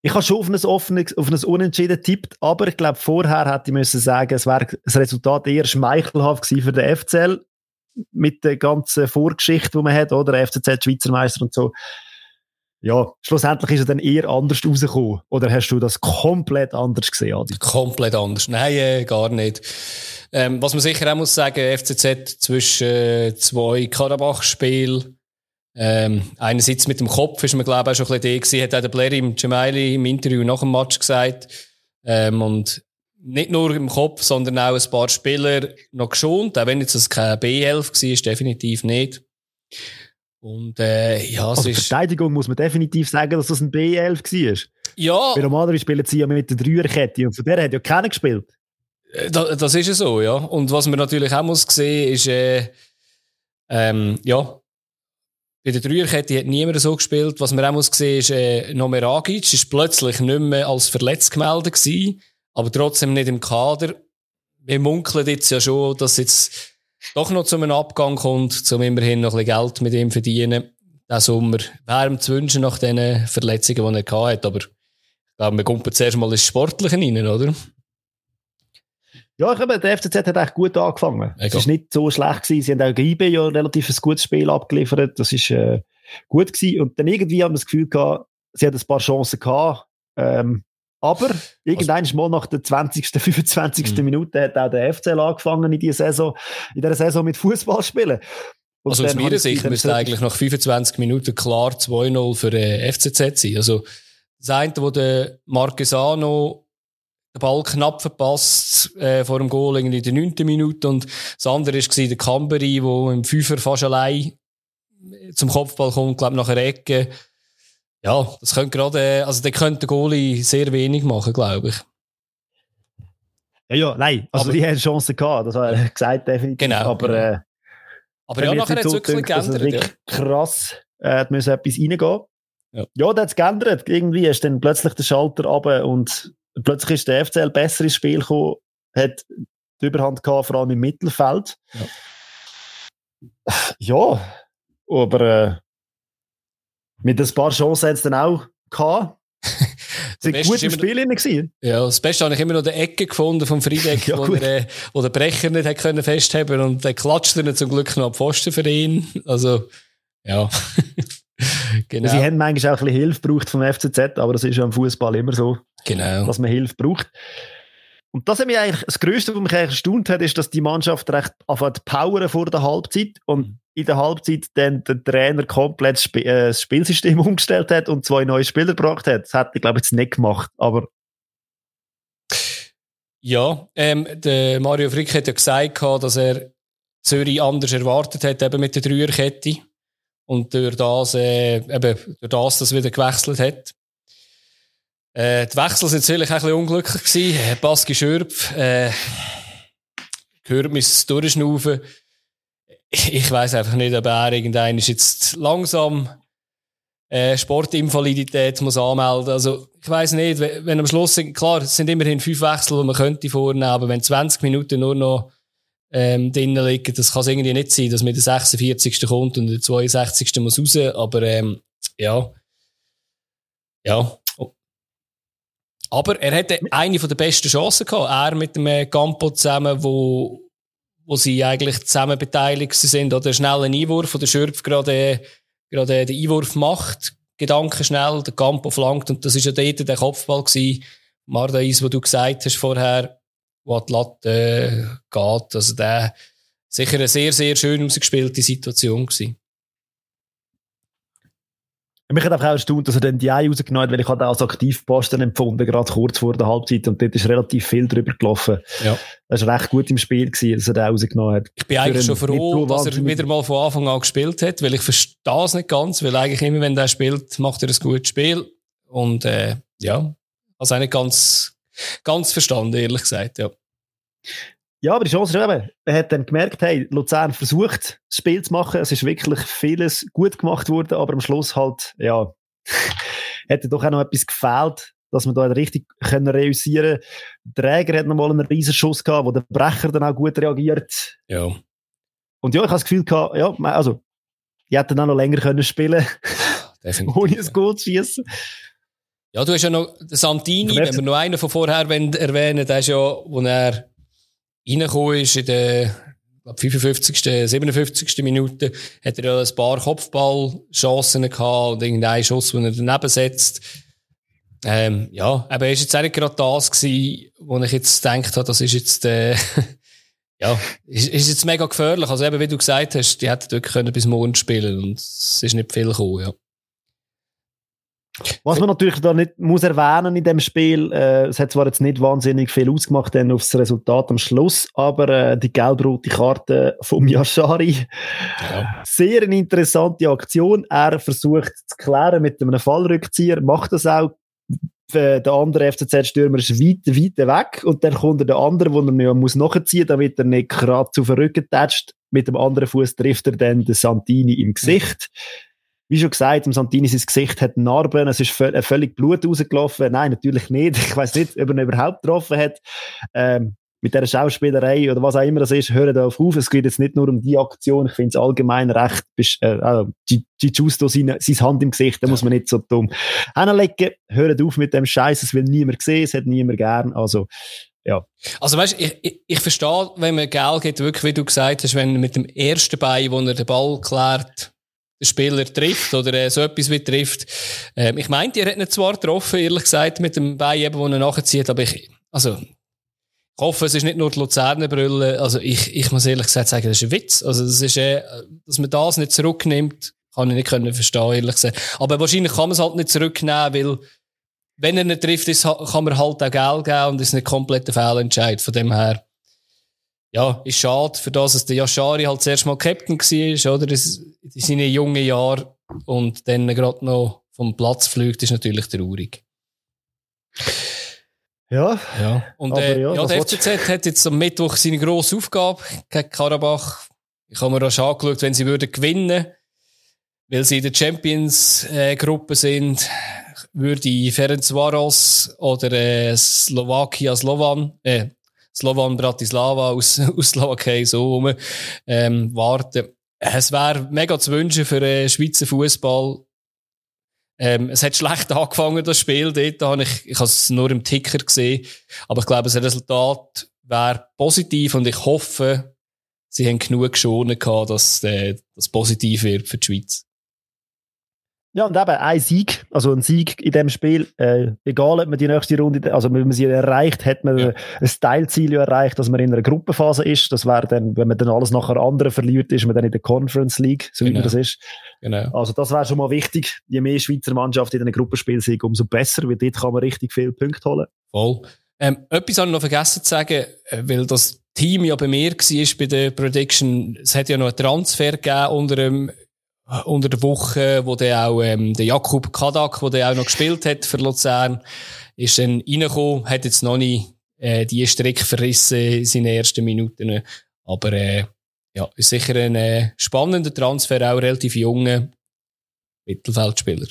Ich habe schon auf ein offenes, auf ein Unentschieden tippt, aber ich glaube, vorher hätte ich müssen sagen, es wäre das Resultat eher schmeichelhaft gewesen für den FCL mit der ganzen Vorgeschichte, die man hat, oder? Der FCZ, Schweizer Meister und so. Ja, schlussendlich ist er dann eher anders rausgekommen. Oder hast du das komplett anders gesehen, Adi? Komplett anders. Nein, äh, gar nicht. Ähm, was man sicher auch muss sagen, FCZ zwischen äh, zwei Karabach-Spielen. Ähm, einerseits mit dem Kopf ist man, glaube ich, auch schon ein bisschen der gewesen, hat auch der Blair im Gemaili im Interview nach dem Match gesagt. Ähm, und nicht nur im Kopf, sondern auch ein paar Spieler noch geschont, auch wenn jetzt das kein B11 war, definitiv nicht. Und äh, ja, es Also ist... Verteidigung muss man definitiv sagen, dass das ein B11 war. Ja, Weil normalerweise spielen sie ja mit der Dreierkette und von der hat ja keiner gespielt. Äh, Da, das ist ja so, ja. Und was man natürlich auch muss sehen, ist, äh, ähm, ja, bei der Dreierkette hat niemand so gespielt. Was man auch muss sehen, ist, äh, Nomeragic ist plötzlich nicht mehr als verletzt gemeldet gewesen, aber trotzdem nicht im Kader. Wir munkeln jetzt ja schon, dass jetzt doch noch zu einem Abgang kommt, um immerhin noch ein bisschen Geld mit ihm verdienen. diesen Sommer. Wärm zu wünschen nach den Verletzungen, die er hatte. Aber ich glaube, wir kommen zuerst mal ins Sportliche rein, oder? Ja, ich glaube, der FCZ hat echt gut angefangen. Egal. Es ist nicht so schlecht gewesen. Sie haben auch IB ja relativ ein gutes Spiel abgeliefert. Das ist äh, gut gewesen. Und dann irgendwie haben wir das Gefühl gehabt, sie hat ein paar Chancen gehabt. Ähm, aber irgendwann also, mal nach der 20., 25. Mhm. Minute hat auch der FCL angefangen in dieser Saison, in dieser Saison mit Fußball spielen. Und also aus meiner Sicht müsste eigentlich nach 25 Minuten klar 2-0 für den FCZ sein. Also das eine, wo der Marquesano den Ball knapp verpasst äh, vor dem Goal in der 9. Minute und das andere war der Camberi, der im Fünfer fast allein zum Kopfball kommt, glaube nach einer Ecke. Ja, das könnte gerade, also der könnte der Goalie sehr wenig machen, glaube ich. Ja, ja, nein, also aber, die haben Chancen gehabt, das war gesagt definitiv. Genau. Aber, genau. Äh, aber ja, nachher hat es wirklich geändert. Also ja. krass, äh, hat müssen etwas reingehen. Ja, ja da hat es geändert. Irgendwie ist dann plötzlich der Schalter runter und plötzlich ist der FCL besser ins Spiel gekommen, hat die Überhand gehabt, vor allem im Mittelfeld. Ja, ja aber äh, mit ein paar Chancen hat es dann auch gehabt. Sie waren gut im Spiel gewesen. Ja, das Beste habe ich immer noch die Ecke gefunden vom Friedeck, ja, wo, der, wo der Brecher nicht hat können festhalten und der klatscht dann zum Glück noch am Pfosten für ihn. Also, ja. genau. Sie haben manchmal auch ein bisschen Hilfe gebraucht vom FCZ, aber das ist ja im Fußball immer so, genau. dass man Hilfe braucht. Und das hat mich eigentlich, das Größte, was mich eigentlich erstaunt hat, ist, dass die Mannschaft recht anfängt powern vor der Halbzeit und in der Halbzeit dann der Trainer komplett Sp äh, das Spielsystem umgestellt hat und zwei neue Spieler gebracht hat. Das hätte ich, glaube ich, jetzt nicht gemacht, aber ja, ähm, der Mario Frick hat ja gesagt, dass er Zürich anders erwartet hat, eben mit der Dreierkette. Und durch das, äh, eben, durch das, dass er wieder gewechselt hat. Äh, die Wechsel sind natürlich ein bisschen unglücklich gewesen. Äh, Baski Schürpf, äh, gehört mir das Durchschnaufen. Ich weiß einfach nicht, ob er irgendein ist jetzt langsam äh, Sportinvalidität muss anmelden. Also, ich weiß nicht, wenn am Schluss, klar, es sind immerhin fünf Wechsel, die man könnte vornehmen, aber wenn 20 Minuten nur noch ähm, drinnen liegen, das kann irgendwie nicht sein, dass mit der 46. kommt und der 62. muss raus, aber ähm, ja. Ja, aber er hatte eine der besten Chancen gehabt. Er mit dem äh, Campo zusammen, wo, wo sie eigentlich zusammen beteiligt sind, oder schnell einen Einwurf, wo der Schürpf gerade, gerade den Einwurf macht, gedankenschnell, der Campo flankt, und das ist ja dort der Kopfball gewesen, Mardais, wo du gesagt hast vorher, wo die Latte geht. Also der, sicher eine sehr, sehr schön ausgespielte Situation gewesen. Mich hat auch erstaunt, dass er dann die Ei rausgenommen hat, weil ich hatte als Aktivposten empfunden, gerade kurz vor der Halbzeit, und dort ist relativ viel drüber gelaufen. Ja. Das war recht gut im Spiel gewesen, dass er den rausgenommen hat. Ich bin eigentlich schon froh, dass er wieder mal von Anfang an gespielt hat, weil ich verstehe es nicht ganz, weil eigentlich immer, wenn der spielt, macht er ein gutes Spiel. Und, äh, ja, also nicht ganz, ganz verstanden, ehrlich gesagt, ja. Ja, aber die Chance ist eben, er hat dann gemerkt, hey, Luzern versucht, das Spiel zu machen. Es ist wirklich vieles gut gemacht worden, aber am Schluss halt, ja, hätte doch auch noch etwas gefehlt, dass man da richtig können reüssieren Der Träger hat noch mal einen riesen Schuss gehabt, wo der Brecher dann auch gut reagiert. Ja. Und ja, ich habe das Gefühl gehabt, ja, also, ich hätte dann auch noch länger können spielen Definitiv. ohne ein Goal zu schießen. Ja, du hast ja noch Santini, wenn wir noch einen von vorher erwähnen, der ist ja, wo er reingekommen ist in der glaub, 55., 57. Minute, hat er ja ein paar Kopfballchancen gehabt und irgendeinen Schuss, den er daneben setzt. Ähm, ja, aber er ist jetzt auch nicht gerade das gewesen, wo ich jetzt gedacht habe, das ist jetzt, äh, ja, ist, ist jetzt mega gefährlich. Also eben, wie du gesagt hast, die hätten wirklich können bis morgen spielen und es ist nicht viel gekommen, ja. Was man natürlich da nicht muss erwähnen in dem Spiel, äh, es hat zwar jetzt nicht wahnsinnig viel ausgemacht dann aufs Resultat am Schluss, aber äh, die gelb-rote Karte vom Yashari, ja. sehr eine interessante Aktion. Er versucht zu klären mit einem Fallrückzieher, macht das auch. Äh, der andere FCZ-Stürmer ist weit, weit weg und dann kommt der andere, wo er muss nachziehen, damit er nicht gerade zu Verrücken tätscht. Mit dem anderen Fuß trifft er dann den Santini im Gesicht. Mhm wie schon gesagt, im Santini sein Gesicht hat Narben, es ist völlig Blut rausgelaufen. Nein, natürlich nicht. Ich weiß nicht, ob er ihn überhaupt getroffen hat. Ähm, mit dieser Schauspielerei oder was auch immer das ist, hört auf auf. Es geht jetzt nicht nur um die Aktion, ich finde es allgemein recht, äh, also, die Justo seine, seine Hand im Gesicht, da muss man nicht so dumm hinlegen. Hört auf mit dem Scheiß, es will niemand sehen, es hat niemand gern, also, ja. Also weißt, ich, ich, ich verstehe, wenn man Geld gibt, wirklich, wie du gesagt hast, wenn mit dem ersten Bein, wo er den Ball klärt, den Spieler trifft oder äh, so etwas wie trifft. Ähm, ich meinte, er hat ihn zwar getroffen, ehrlich gesagt, mit dem Bein, eben, wo er nachzieht, aber ich, also, ich hoffe, es ist nicht nur die Luzerner Brille. Also, ich, ich muss ehrlich gesagt sagen, das ist ein Witz. Also, das ist, äh, dass man das nicht zurücknimmt, kann ich nicht können verstehen, ehrlich gesagt. Aber wahrscheinlich kann man es halt nicht zurücknehmen, weil, wenn er nicht trifft, ist, kann man halt auch Geld geben und ist nicht komplett ein Fehlentscheid. Von dem her, ja, ist schade, für das, dass der Yashari halt zuerst mal Captain war, oder? in seinen jungen Jahren und dann gerade noch vom Platz fliegt, ist natürlich traurig. Ja. ja. Und äh, ja, ja der FCZ hat jetzt am Mittwoch seine grosse Aufgabe gegen Karabach. Ich habe mir das angeschaut, wenn sie würden gewinnen, weil sie in der Champions-Gruppe äh, sind, würde Ferencvaros oder äh, Slowakia Slovan, äh, Slovan Bratislava aus, aus Slowakei so rum, ähm, warten. Es wäre mega zu wünschen für den Schweizer Fußball. Ähm, es hat schlecht angefangen, das Spiel dort. Da habe ich, ich habe es nur im Ticker gesehen. Aber ich glaube, das Resultat wäre positiv und ich hoffe, sie haben genug geschonen gehabt, dass äh, das positiv wird für die Schweiz. Ja, und eben ein Sieg, also ein Sieg in dem Spiel, äh, egal ob man die nächste Runde, also wenn man sie erreicht, hat man ja. ein Teilziel erreicht, dass man in einer Gruppenphase ist. Das wäre dann, wenn man dann alles nachher andere verliert, ist man dann in der Conference League, so genau. wie man das ist. Genau. Also das wäre schon mal wichtig. Je mehr Schweizer Mannschaft in einem Gruppenspiel sind, umso besser, weil dort kann man richtig viele Punkte holen. Voll. Ähm, etwas habe ich noch vergessen zu sagen, äh, weil das Team ja bei mir war bei der Prediction. Es hat ja noch einen Transfer gegeben unter dem unter der Woche, wo der auch ähm, der Jakub Kadak, wo der auch noch gespielt hat für Luzern, ist dann reingekommen, hat jetzt noch nicht äh, die Strecke verrissen in seinen ersten Minuten, aber äh, ja, ist sicher ein äh, spannender Transfer, auch relativ junger Mittelfeldspieler.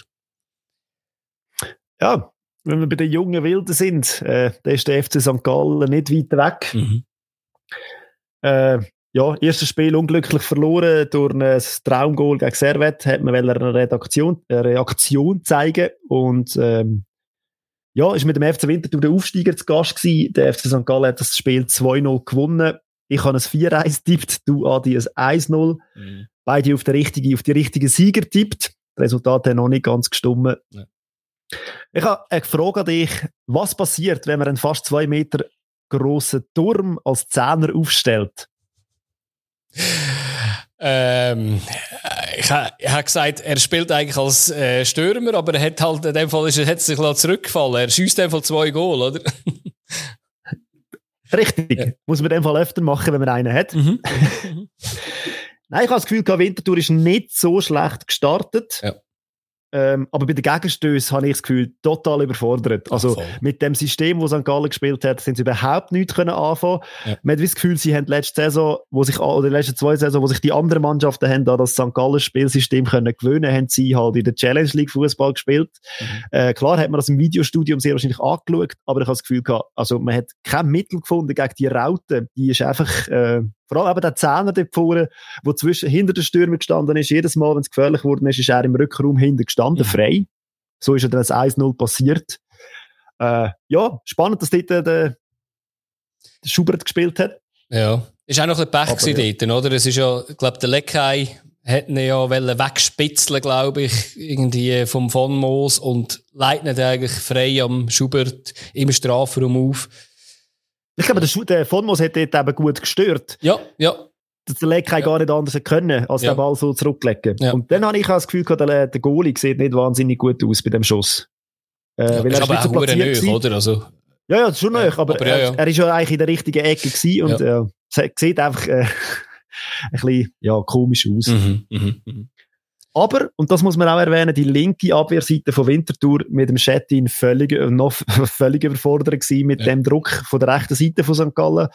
Ja, wenn wir bei den jungen Wilden sind, äh, da ist der FC St. Gallen nicht weit weg. Mhm. Äh, ja, erstes Spiel unglücklich verloren durch ein Traumgoal gegen Servet. Hat man eine Redaktion, eine Reaktion zeigen und ähm, ja, ist mit dem FC Winterthur der Aufsteiger zu Gast gewesen. Der FC St. Gallen hat das Spiel 2-0 gewonnen. Ich habe ein 4-1 tippt, du Adi ein 1-0. Mhm. Beide auf, der richtige, auf die richtigen Sieger tippt. Das Resultat hat noch nicht ganz gestummen. Ja. Ich habe eine Frage an dich. Was passiert, wenn man einen fast zwei Meter grossen Turm als Zehner aufstellt? Ähm, ich, ich habe gesagt, er spielt eigentlich als äh, Stürmer, aber er hat halt in dem Fall ist, er hat sich zurückgefallen. Er schießt in dem Fall zwei Goal, oder? Richtig. Ja. Muss man in dem Fall öfter machen, wenn man einen hat. Mhm. Nein, ich habe das Gefühl, Winterthur ist nicht so schlecht gestartet. Ja. Ähm, aber bei den Gegenstößen habe ich das Gefühl, total überfordert. Also Ach, mit dem System, das St. Gallen gespielt hat, sind sie überhaupt nichts können anfangen. Ja. Man hat das Gefühl, sie haben letzte Saison, wo sich, oder letzte zwei Saison, wo sich die anderen Mannschaften haben, da das St. Gallen Spielsystem können gewöhnen, haben sie halt in der Challenge League Fußball gespielt. Mhm. Äh, klar hat man das im Videostudium sehr wahrscheinlich angeschaut, aber ich habe das Gefühl gehabt, also man hat kein Mittel gefunden gegen die Raute. Die ist einfach, äh, vor allem eben der Zehner dort vorne, der zwischen, hinter den Stürmer gestanden ist. Jedes Mal, wenn es gefährlich wurde, ist, ist er im Rückraum hinten gestanden, mhm. frei. So ist er dann das 1-0 passiert. Äh, ja, spannend, dass dort äh, der, Schubert gespielt hat. Ja. Ist auch noch ein bisschen Pech ja. dort, oder? Es ist ja, ich glaube, der Leckei hat ihn ja wegspitzeln, glaube ich, irgendwie vom Von Moos und leitet eigentlich frei am Schubert im Strafraum auf. Ich glaube, der, der Fonmos hat dort eben gut gestört. Ja, ja. Der Leck ja. gar nicht anders können, als ja. den Ball so zurücklegen. Ja. Und dann habe ich auch das Gefühl gehabt, der, der Goalie sieht nicht wahnsinnig gut aus bei dem Schuss. Äh, ja, weil er ist aber so platziert nöch, oder? Also, ja, ja, das ist schon ja, nöch, aber, aber ja, ja. Er, er ist ja eigentlich in der richtigen Ecke gewesen und äh, sieht einfach äh, ein bisschen ja, komisch aus. Mhm, mh, mh. Aber, und das muss man auch erwähnen, die linke Abwehrseite von Winterthur mit dem Chattin völlig, äh, noch völlig überfordert gewesen mit ja. dem Druck von der rechten Seite von St. Gallen.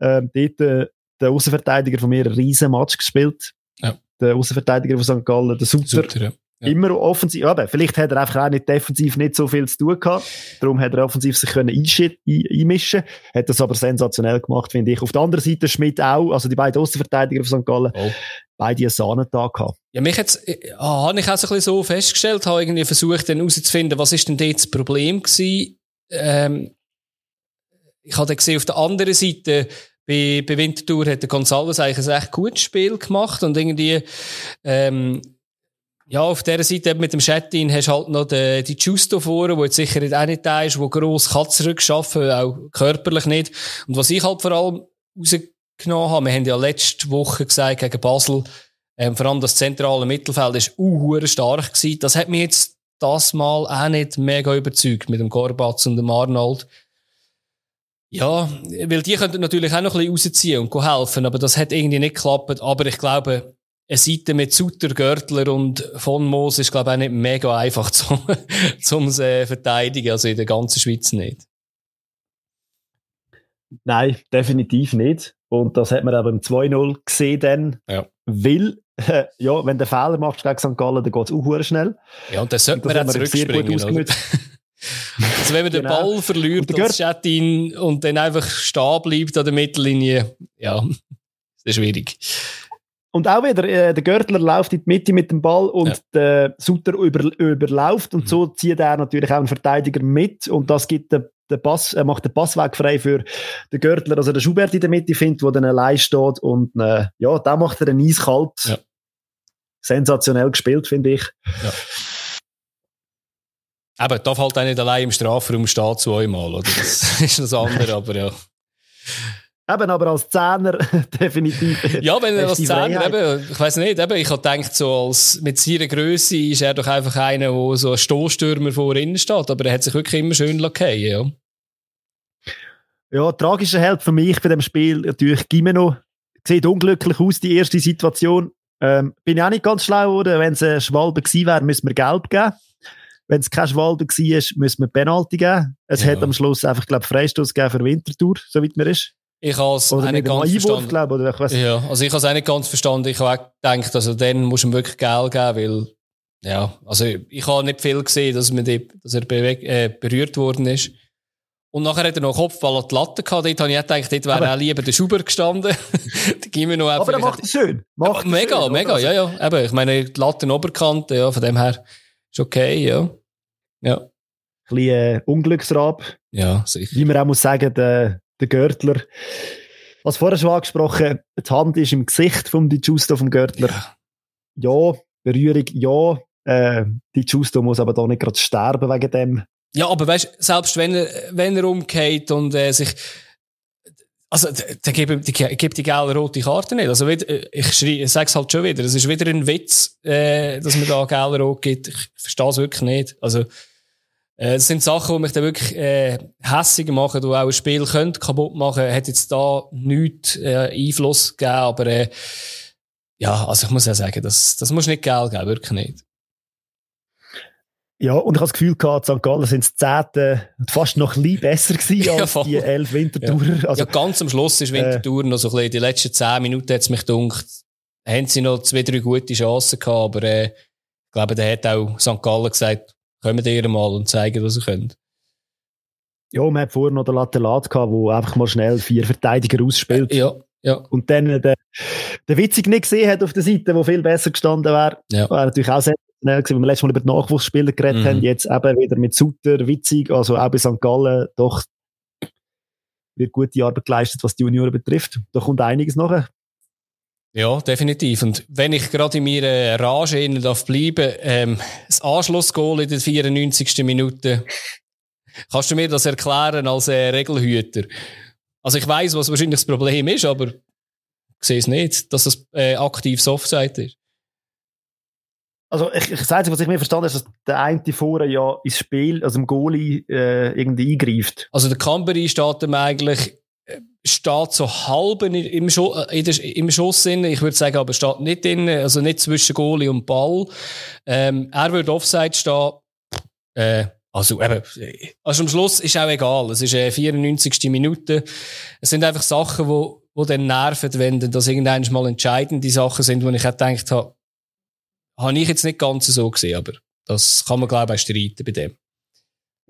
Ähm, dort, äh, der Außenverteidiger von mir einen riesen Match gespielt. Ja. Der Außenverteidiger von St. Gallen, der Sutter. Sutter ja. Ja. Immer offensiv. Aber vielleicht hat er einfach auch nicht defensiv nicht so viel zu tun gehabt. Darum hat er offensiv sich können einmischen Hat das aber sensationell gemacht, finde ich. Auf der anderen Seite Schmidt auch, also die beiden Außenverteidiger von St. Gallen, oh. beide einen Sahnentag gehabt. Ja, mich jetzt, äh, ah, habe ich auch so ein bisschen so festgestellt, habe irgendwie versucht, dann herauszufinden, was ist denn dort das Problem gewesen? Ähm, ich habe gesehen, auf der anderen Seite, bei, bei Winterthur hat der González eigentlich ein echt gutes Spiel gemacht und irgendwie, ähm, ja, auf dieser Seite mit dem Chattin hast halt noch die, die Justo vorne, wo jetzt sicher auch nicht da ist, wo gross kann zurückschaffen, auch körperlich nicht. Und was ich halt vor allem rausgenommen habe, wir haben ja letzte Woche gesagt gegen Basel, ähm, vor allem das zentrale Mittelfeld ist uh, stark gewesen. Das hat mich jetzt das Mal auch nicht mega überzeugt mit dem Gorbatz und dem Arnold. Ja, weil die könnten natürlich auch noch ein bisschen rausziehen und helfen, aber das hat irgendwie nicht geklappt. Aber ich glaube, eine Seite mit Sutter, Görtler und von Moos ist, glaube ich, auch nicht mega einfach zum, zum äh, verteidigen, also in der ganzen Schweiz nicht. Nein, definitiv nicht. Und das hat man eben im 2-0 gesehen dann. Ja. Weil, äh, ja, wenn der Fehler machst gegen St. Gallen, dann geht es auch schnell. Ja, und dann sollte man auch zurückspringen, also wenn man den genau. Ball verliert als Chatin und dann einfach stehen bleibt an der Mittellinie, ja, das ist schwierig. Und auch wieder, äh, der Görtler läuft in die Mitte mit dem Ball und ja. der Sutter über, überläuft und mhm. so zieht er natürlich auch einen Verteidiger mit und das gibt den, den Pass, er macht den Passweg frei für den Görtler, also der Schubert in der Mitte findet, wo dann allein steht und äh, ja, da macht er einen eiskalt. Ja. Sensationell gespielt, finde ich. Ja. Eben, darf halt auch nicht allein im Strafraum stehen zweimal, oder? Das ist das andere, aber ja. Eben, aber als Zehner definitiv. Ja, wenn er als Zehner, eben, ich weiß nicht, eben, ich habe gedacht, so als, mit seiner Größe ist er doch einfach einer, der so ein Stoßstürmer vor innen steht, aber er hat sich wirklich immer schön lassen, ja. Ja, tragischer Held für mich bei dem Spiel natürlich Gimeno. Sieht unglücklich aus, die erste Situation. Ähm, bin ich auch nicht ganz schlau geworden. Wenn es ein Schwalbe gewesen wäre, müssen wir Gelb geben. Wenn es kein Schwalbe war, müssen wir Penalty geben. Es ja. hat am Schluss einfach, glaube ich, Freistoß gegeben für Winterthur, soweit mir ist. Ich habe es nicht ganz verstanden. Glaub, oder ich weiss. Ja, also ich habe es nicht ganz verstanden. Ich habe auch gedacht, also dann muss man wirklich Geld geben, weil, ja, also ich habe nicht viel gesehen, dass, man die, dass er äh, berührt worden ist. Und nachher hat er noch Kopfball an die Latte gehabt. Dort habe ich gedacht, dort wäre auch lieber der Schuber gestanden. da gehen wir noch aber er macht es schön. Macht mega, schön, mega, ja, ja. Eben, ich meine, die Latte Oberkante, ja, von dem her ist okay, ja. Ja. Ein bisschen äh, Unglücksrab. Ja, sicher. Wie man auch muss sagen, der, der Görtler. Was vorher schon angesprochen, die Hand ist im Gesicht vom Di Giusto vom Görtler. Ja, Berührung, ja. Äh, Di Giusto muss aber da nicht gerade sterben wegen dem. Ja, aber weißt, selbst wenn er, wenn er umgeht und äh, sich, also, dann gibt die, gibt die gelbe rote Karte nicht. Also, ich schreie, ich sag's halt schon wieder. Es ist wieder ein Witz, äh, dass man da gelbe rot gibt. Ich verstehe es wirklich nicht. Also, äh, das sind Sachen, die mich dann wirklich äh, hässig machen, die auch ein Spiel könnte kaputt machen. Hat jetzt da nichts äh, Einfluss gegeben, aber äh, ja, also ich muss ja sagen, das, das muss nicht Geld geben, wirklich nicht. Ja, und ich habe das Gefühl gehabt, St. Gallen sind zehnte fast noch ein bisschen besser gewesen als ja, die elf Wintertourer. Ja. Also, ja, ganz am Schluss ist Wintertour äh, noch so ein bisschen, die letzten zehn Minuten hat es mich gedacht, haben sie noch zwei, drei gute Chancen gehabt, aber äh, ich glaube, da hat auch St. Gallen gesagt, kommen ihr mal und zeigen, was ihr könnt. Ja, man hat vorher noch den Latelat gehabt, wo einfach mal schnell vier Verteidiger ausspielt. Ja, ja. Und dann äh, der, der Witzig nicht gesehen hat auf der Seite, wo viel besser gestanden wäre. Ja. War natürlich auch sehr schnell gewesen, weil wir letztes Mal über die Nachwuchsspieler geredet mhm. haben. Jetzt eben wieder mit Sutter, Witzig, also auch bei St. Gallen doch wird gute Arbeit geleistet, was die Junioren betrifft. Da kommt einiges nachher. Ja, definitiv. Und wenn ich gerade in meiner Rage innen darf bleiben, ähm, das Anschlussgoal in der 94. Minute, kannst du mir das erklären als äh, Regelhüter? Also ich weiß, was wahrscheinlich das Problem ist, aber ich sehe es nicht, dass das äh, aktiv Softside ist. Also ich, ich sage, was ich mir verstanden habe, ist, dass der eine vorher ja ins Spiel, also im Goalie, äh, irgendwie eingreift. Also der Cambery steht ihm eigentlich steht so halb im, Schuss, äh, im Schuss drin. Ich würde sagen, aber steht nicht drin, also nicht zwischen Goalie und Ball. Ähm, er würde Offside stehen. Äh, also eben, also am Schluss ist auch egal. Es ist äh, 94. Minute. Es sind einfach Sachen, wo, wo dann nerven, wenn das irgendwann mal entscheidende Sachen sind, wo ich auch gedacht habe, habe ich jetzt nicht ganz so gesehen, aber das kann man, glaube ich, auch streiten bei dem.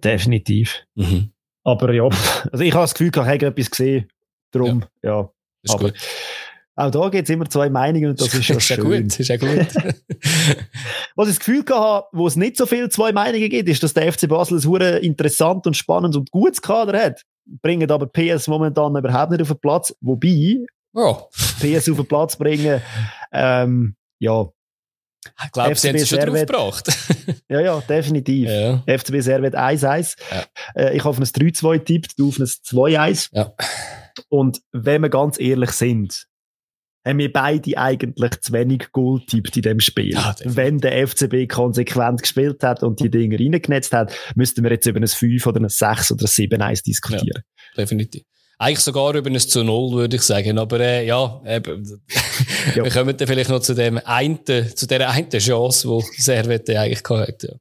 Definitiv. Mhm. Aber ja, also ich habe das Gefühl, ich habe etwas gesehen. Darum, ja. ja. Ist aber gut. Auch da gibt es immer zwei Meinungen und das ist ja schön. gut, ist ja gut. Was ich das Gefühl hatte, wo es nicht so viele zwei Meinungen gibt, ist, dass der FC Basel ein interessant und spannend und gutes Kader hat. Bringen aber PS momentan überhaupt nicht auf den Platz. Wobei, oh. PS auf den Platz bringen, ähm, ja. Ich glaube, sie haben es schon draufgebracht. ja, ja, definitiv. Ja. FCB Servet 1-1. Ja. Äh, ich habe auf ein 3-2 tippt, du auf ein 2-1. Ja. Und wenn wir ganz ehrlich sind, haben wir beide eigentlich zu wenig Goal tippt in dem Spiel. Ja, Wenn der FCB konsequent gespielt hat und die Dinge reingenetzt hat, müssten wir jetzt über ein 5 oder ein 6 oder ein 7-1 diskutieren. Definitiv. Eigentlich sogar über ein zu Null, würde ich sagen. Aber äh, ja, eben, wir kommen dann vielleicht noch zu dem einen, zu der einen Chance, die Servette eigentlich gehabt Ja.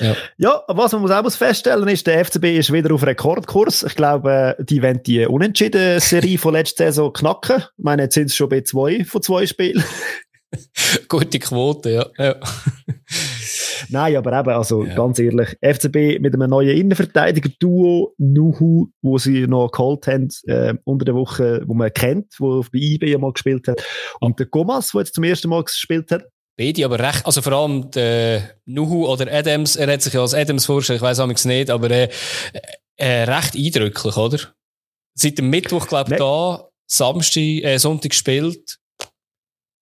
Ja. ja, was man muss auch feststellen ist, der FCB ist wieder auf Rekordkurs. Ich glaube, die wollen die Unentschieden-Serie von letzter Saison knacken. Ich meine, jetzt sind es schon bei zwei von zwei Spielen. Gute Quote, ja. ja. Nein, aber eben, also ja. ganz ehrlich, FCB mit einem neuen Innenverteidiger-Duo, Nuhu, wo sie noch geholt haben, äh, unter der Woche, wo man kennt, wo bei IB mal gespielt hat, und der Gomas, der jetzt zum ersten Mal gespielt hat, Beide aber recht, also vor allem der Nuhu oder Adams, er hat sich ja als Adams vorgestellt, ich weiß es nicht, aber äh, äh, recht eindrücklich, oder? Seit dem Mittwoch, glaube ich, da, Samstag, äh, Sonntag gespielt,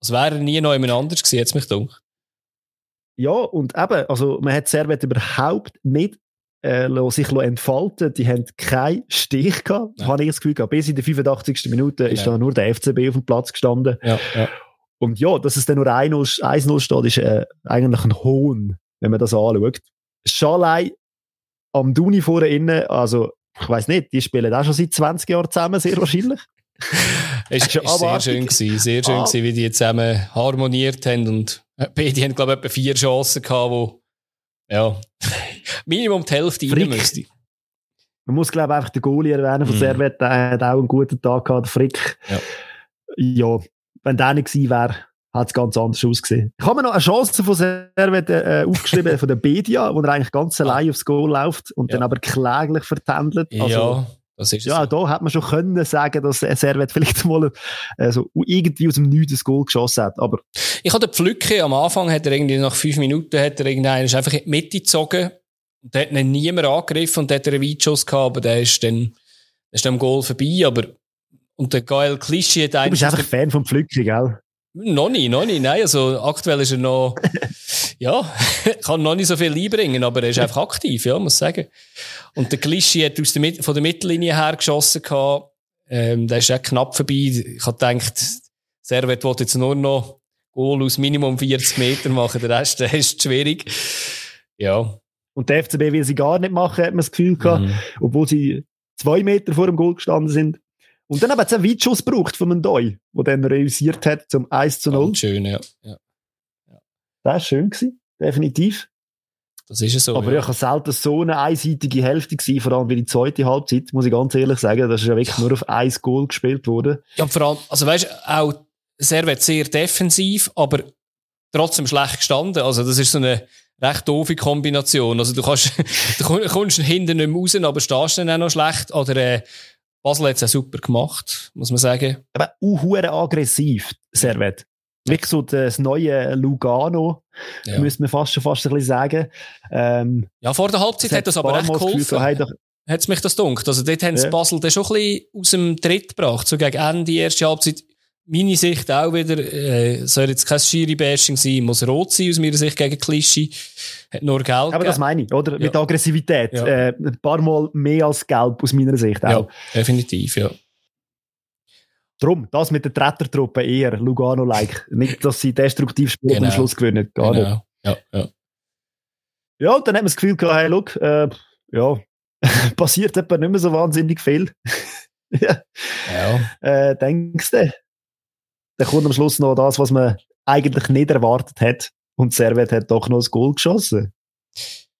als wäre er nie noch jemand anders gewesen, jetzt mich gedacht. Ja, und eben, also man hat Servet überhaupt nicht äh, sich entfalten Die haben keinen Stich gehabt, ja. habe ich das Gefühl gehabt. Bis in der 85. Minute genau. ist da nur der FCB auf dem Platz gestanden. Ja, ja. Und ja, dass es dann nur 1-0 steht, ist äh, eigentlich ein Hohn, wenn man das anschaut. Schalei am Duni vorne innen, also ich weiß nicht, die spielen auch schon seit 20 Jahren zusammen, sehr wahrscheinlich. Es ist, ist sehr schön gewesen, sehr schön ah. gewesen, wie die zusammen harmoniert haben und äh, beide haben, glaube ich, etwa vier Chancen gehabt, wo, ja, Minimum die Hälfte rein müsste. Man muss, glaube ich, einfach den Goalie erwähnen von mm. Servet, der hat auch einen guten Tag gehabt, der Frick. Ja. ja, wenn der nicht gewesen wäre, hat es ganz anders ausgesehen. Ich habe mir noch eine Chance von Servet äh, aufgeschrieben, von der Bedia, wo er eigentlich ganz ah. allein aufs Goal läuft und ja. dann aber kläglich vertändelt. Also, ja. Ja, so. da hat man schon können sagen, dass Servet vielleicht mal äh, so irgendwie aus dem Nichts ein Goal geschossen hat. Aber ich hatte Pflücke am Anfang, hat er irgendwie nach fünf Minuten hat er irgendeinen einfach in die Mitte gezogen. Und hat ihn niemand angegriffen und hat einen Weitschuss gehabt, aber der ist dann, ist am Goal vorbei. Aber und der Gael Klischee hat Du bist einfach Fan vom Pflückchen, gell? Noch nicht, noch nicht, nein. Also aktuell ist er noch, ja, kann noch nicht so viel einbringen, aber er ist einfach aktiv, ja, muss ich sagen. Und der Klischee hat aus der, von der Mittellinie her geschossen gehabt. Ähm, der ist auch knapp vorbei. Ich habe gedacht, Servet will jetzt nur noch Goal aus Minimum 40 Meter machen, der Rest der ist schwierig. Ja. Und der FCB will sie gar nicht machen, hat man das Gefühl gehabt, mhm. obwohl sie zwei Meter vor dem Goal gestanden sind. Und dann haben sie einen Weitschuss gebraucht von einem Doi, der dann realisiert hat zum 1 zu 0. Ganz schön, ja. ja. ja. Das war schön, gewesen, definitiv. Das ist es so. Aber ja. ich habe selten so eine einseitige Hälfte gesehen, vor allem wie die zweite Halbzeit, muss ich ganz ehrlich sagen. Das ist ja wirklich nur auf ein Goal gespielt worden. Ja, vor allem, also weißt du, auch Servet sehr defensiv, aber trotzdem schlecht gestanden. Also das ist so eine recht doofe Kombination. Also du kannst, du kommst hinten nicht mehr raus, aber stehst dann auch noch schlecht. Oder äh, Basel hat es ja super gemacht, muss man sagen. Aber auch aggressiv, Servet. Wirklich so das neue Lugano, ja. müsste man fast schon fast ein bisschen sagen. Ähm, ja, vor der Halbzeit hat das aber echt geholfen. Hat es mich das dunkt. Also dort haben ja. Basel dann schon ein bisschen aus dem Tritt gebracht. So gegen Ende, erste Halbzeit meine Sicht auch wieder, äh, soll jetzt kein Schiri-Bashing sein, muss rot sein aus meiner Sicht gegen Klischee. Hat nur gelb. Aber das meine ich, oder? Ja. Mit Aggressivität. Ja. Äh, ein paar Mal mehr als gelb aus meiner Sicht auch. Ja, definitiv, ja. Drum, das mit der Trettertruppe eher Lugano-like. nicht, dass sie destruktiv spielen genau. und am Schluss gewinnen. Gar genau. nicht. Ja, ja. Ja, und dann hat man das Gefühl gehabt, hey, look, äh, ja, passiert etwa nicht mehr so wahnsinnig viel. ja. ja. Äh, denkst du? Dann kommt am Schluss noch das, was man eigentlich nicht erwartet hat. Und Servet hat doch noch das Goal geschossen.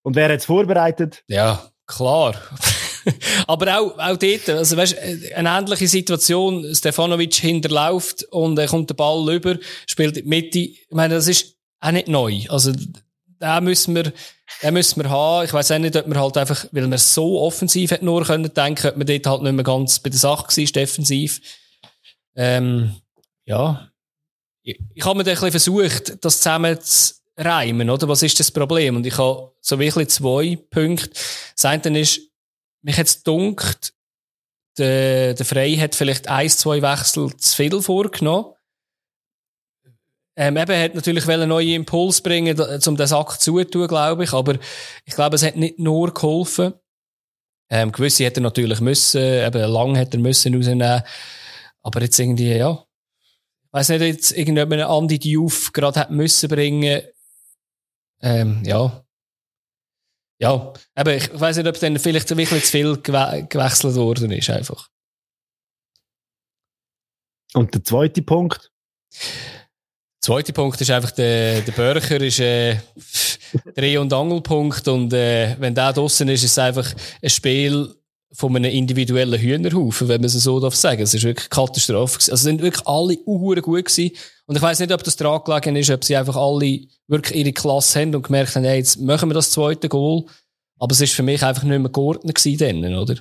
Und wer hat es vorbereitet? Ja, klar. Aber auch, auch dort, also weißt, eine ähnliche Situation, Stefanovic hinterläuft und er kommt der Ball über, spielt in die Mitte. Ich meine, das ist auch nicht neu. Also, da müssen wir, den müssen wir haben. Ich weiß auch nicht, ob wir halt einfach, weil wir so offensiv hätten nur können denken, ob man dort halt nicht mehr ganz bei der Sache war, defensiv. Ähm, ja. Ich, ich habe mir dann ein bisschen versucht, das zusammen zu reimen, oder? Was ist das Problem? Und ich habe so wirklich zwei Punkte. Das eine ist, mich jetzt dunkt, der, der Frey hat vielleicht ein, zwei Wechsel zu viel vorgenommen. Ähm, eben, hat natürlich einen neuen Impuls bringen, um den Sack zu tun, glaube ich. Aber ich glaube, es hat nicht nur geholfen. Ähm, gewisse hätte er natürlich müssen, eben lang hätte er müssen rausnehmen. Aber jetzt irgendwie, ja. Weiss nicht, jetzt ob man Andi Diouf gerade hat müssen bringen. Ähm, ja. Ja. Eben, ich weiss nicht, ob dann vielleicht wirklich zu viel gewe gewechselt worden ist, einfach. Und der zweite Punkt? Zweiter Punkt ist einfach, der, der Börcher ist äh, Dreh- und Angelpunkt und äh, wenn der draussen ist, ist es einfach ein Spiel von einem individuellen Hühnerhaufen, wenn man es so darf sagen. Es ist wirklich Katastrophe. Also sind wirklich alle uhren gut gewesen. Und ich weiß nicht, ob das daran gelegen ist, ob sie einfach alle wirklich ihre Klasse haben und gemerkt haben, hey, jetzt machen wir das zweite Goal. Aber es ist für mich einfach nicht mehr geordnet gewesen dann, oder?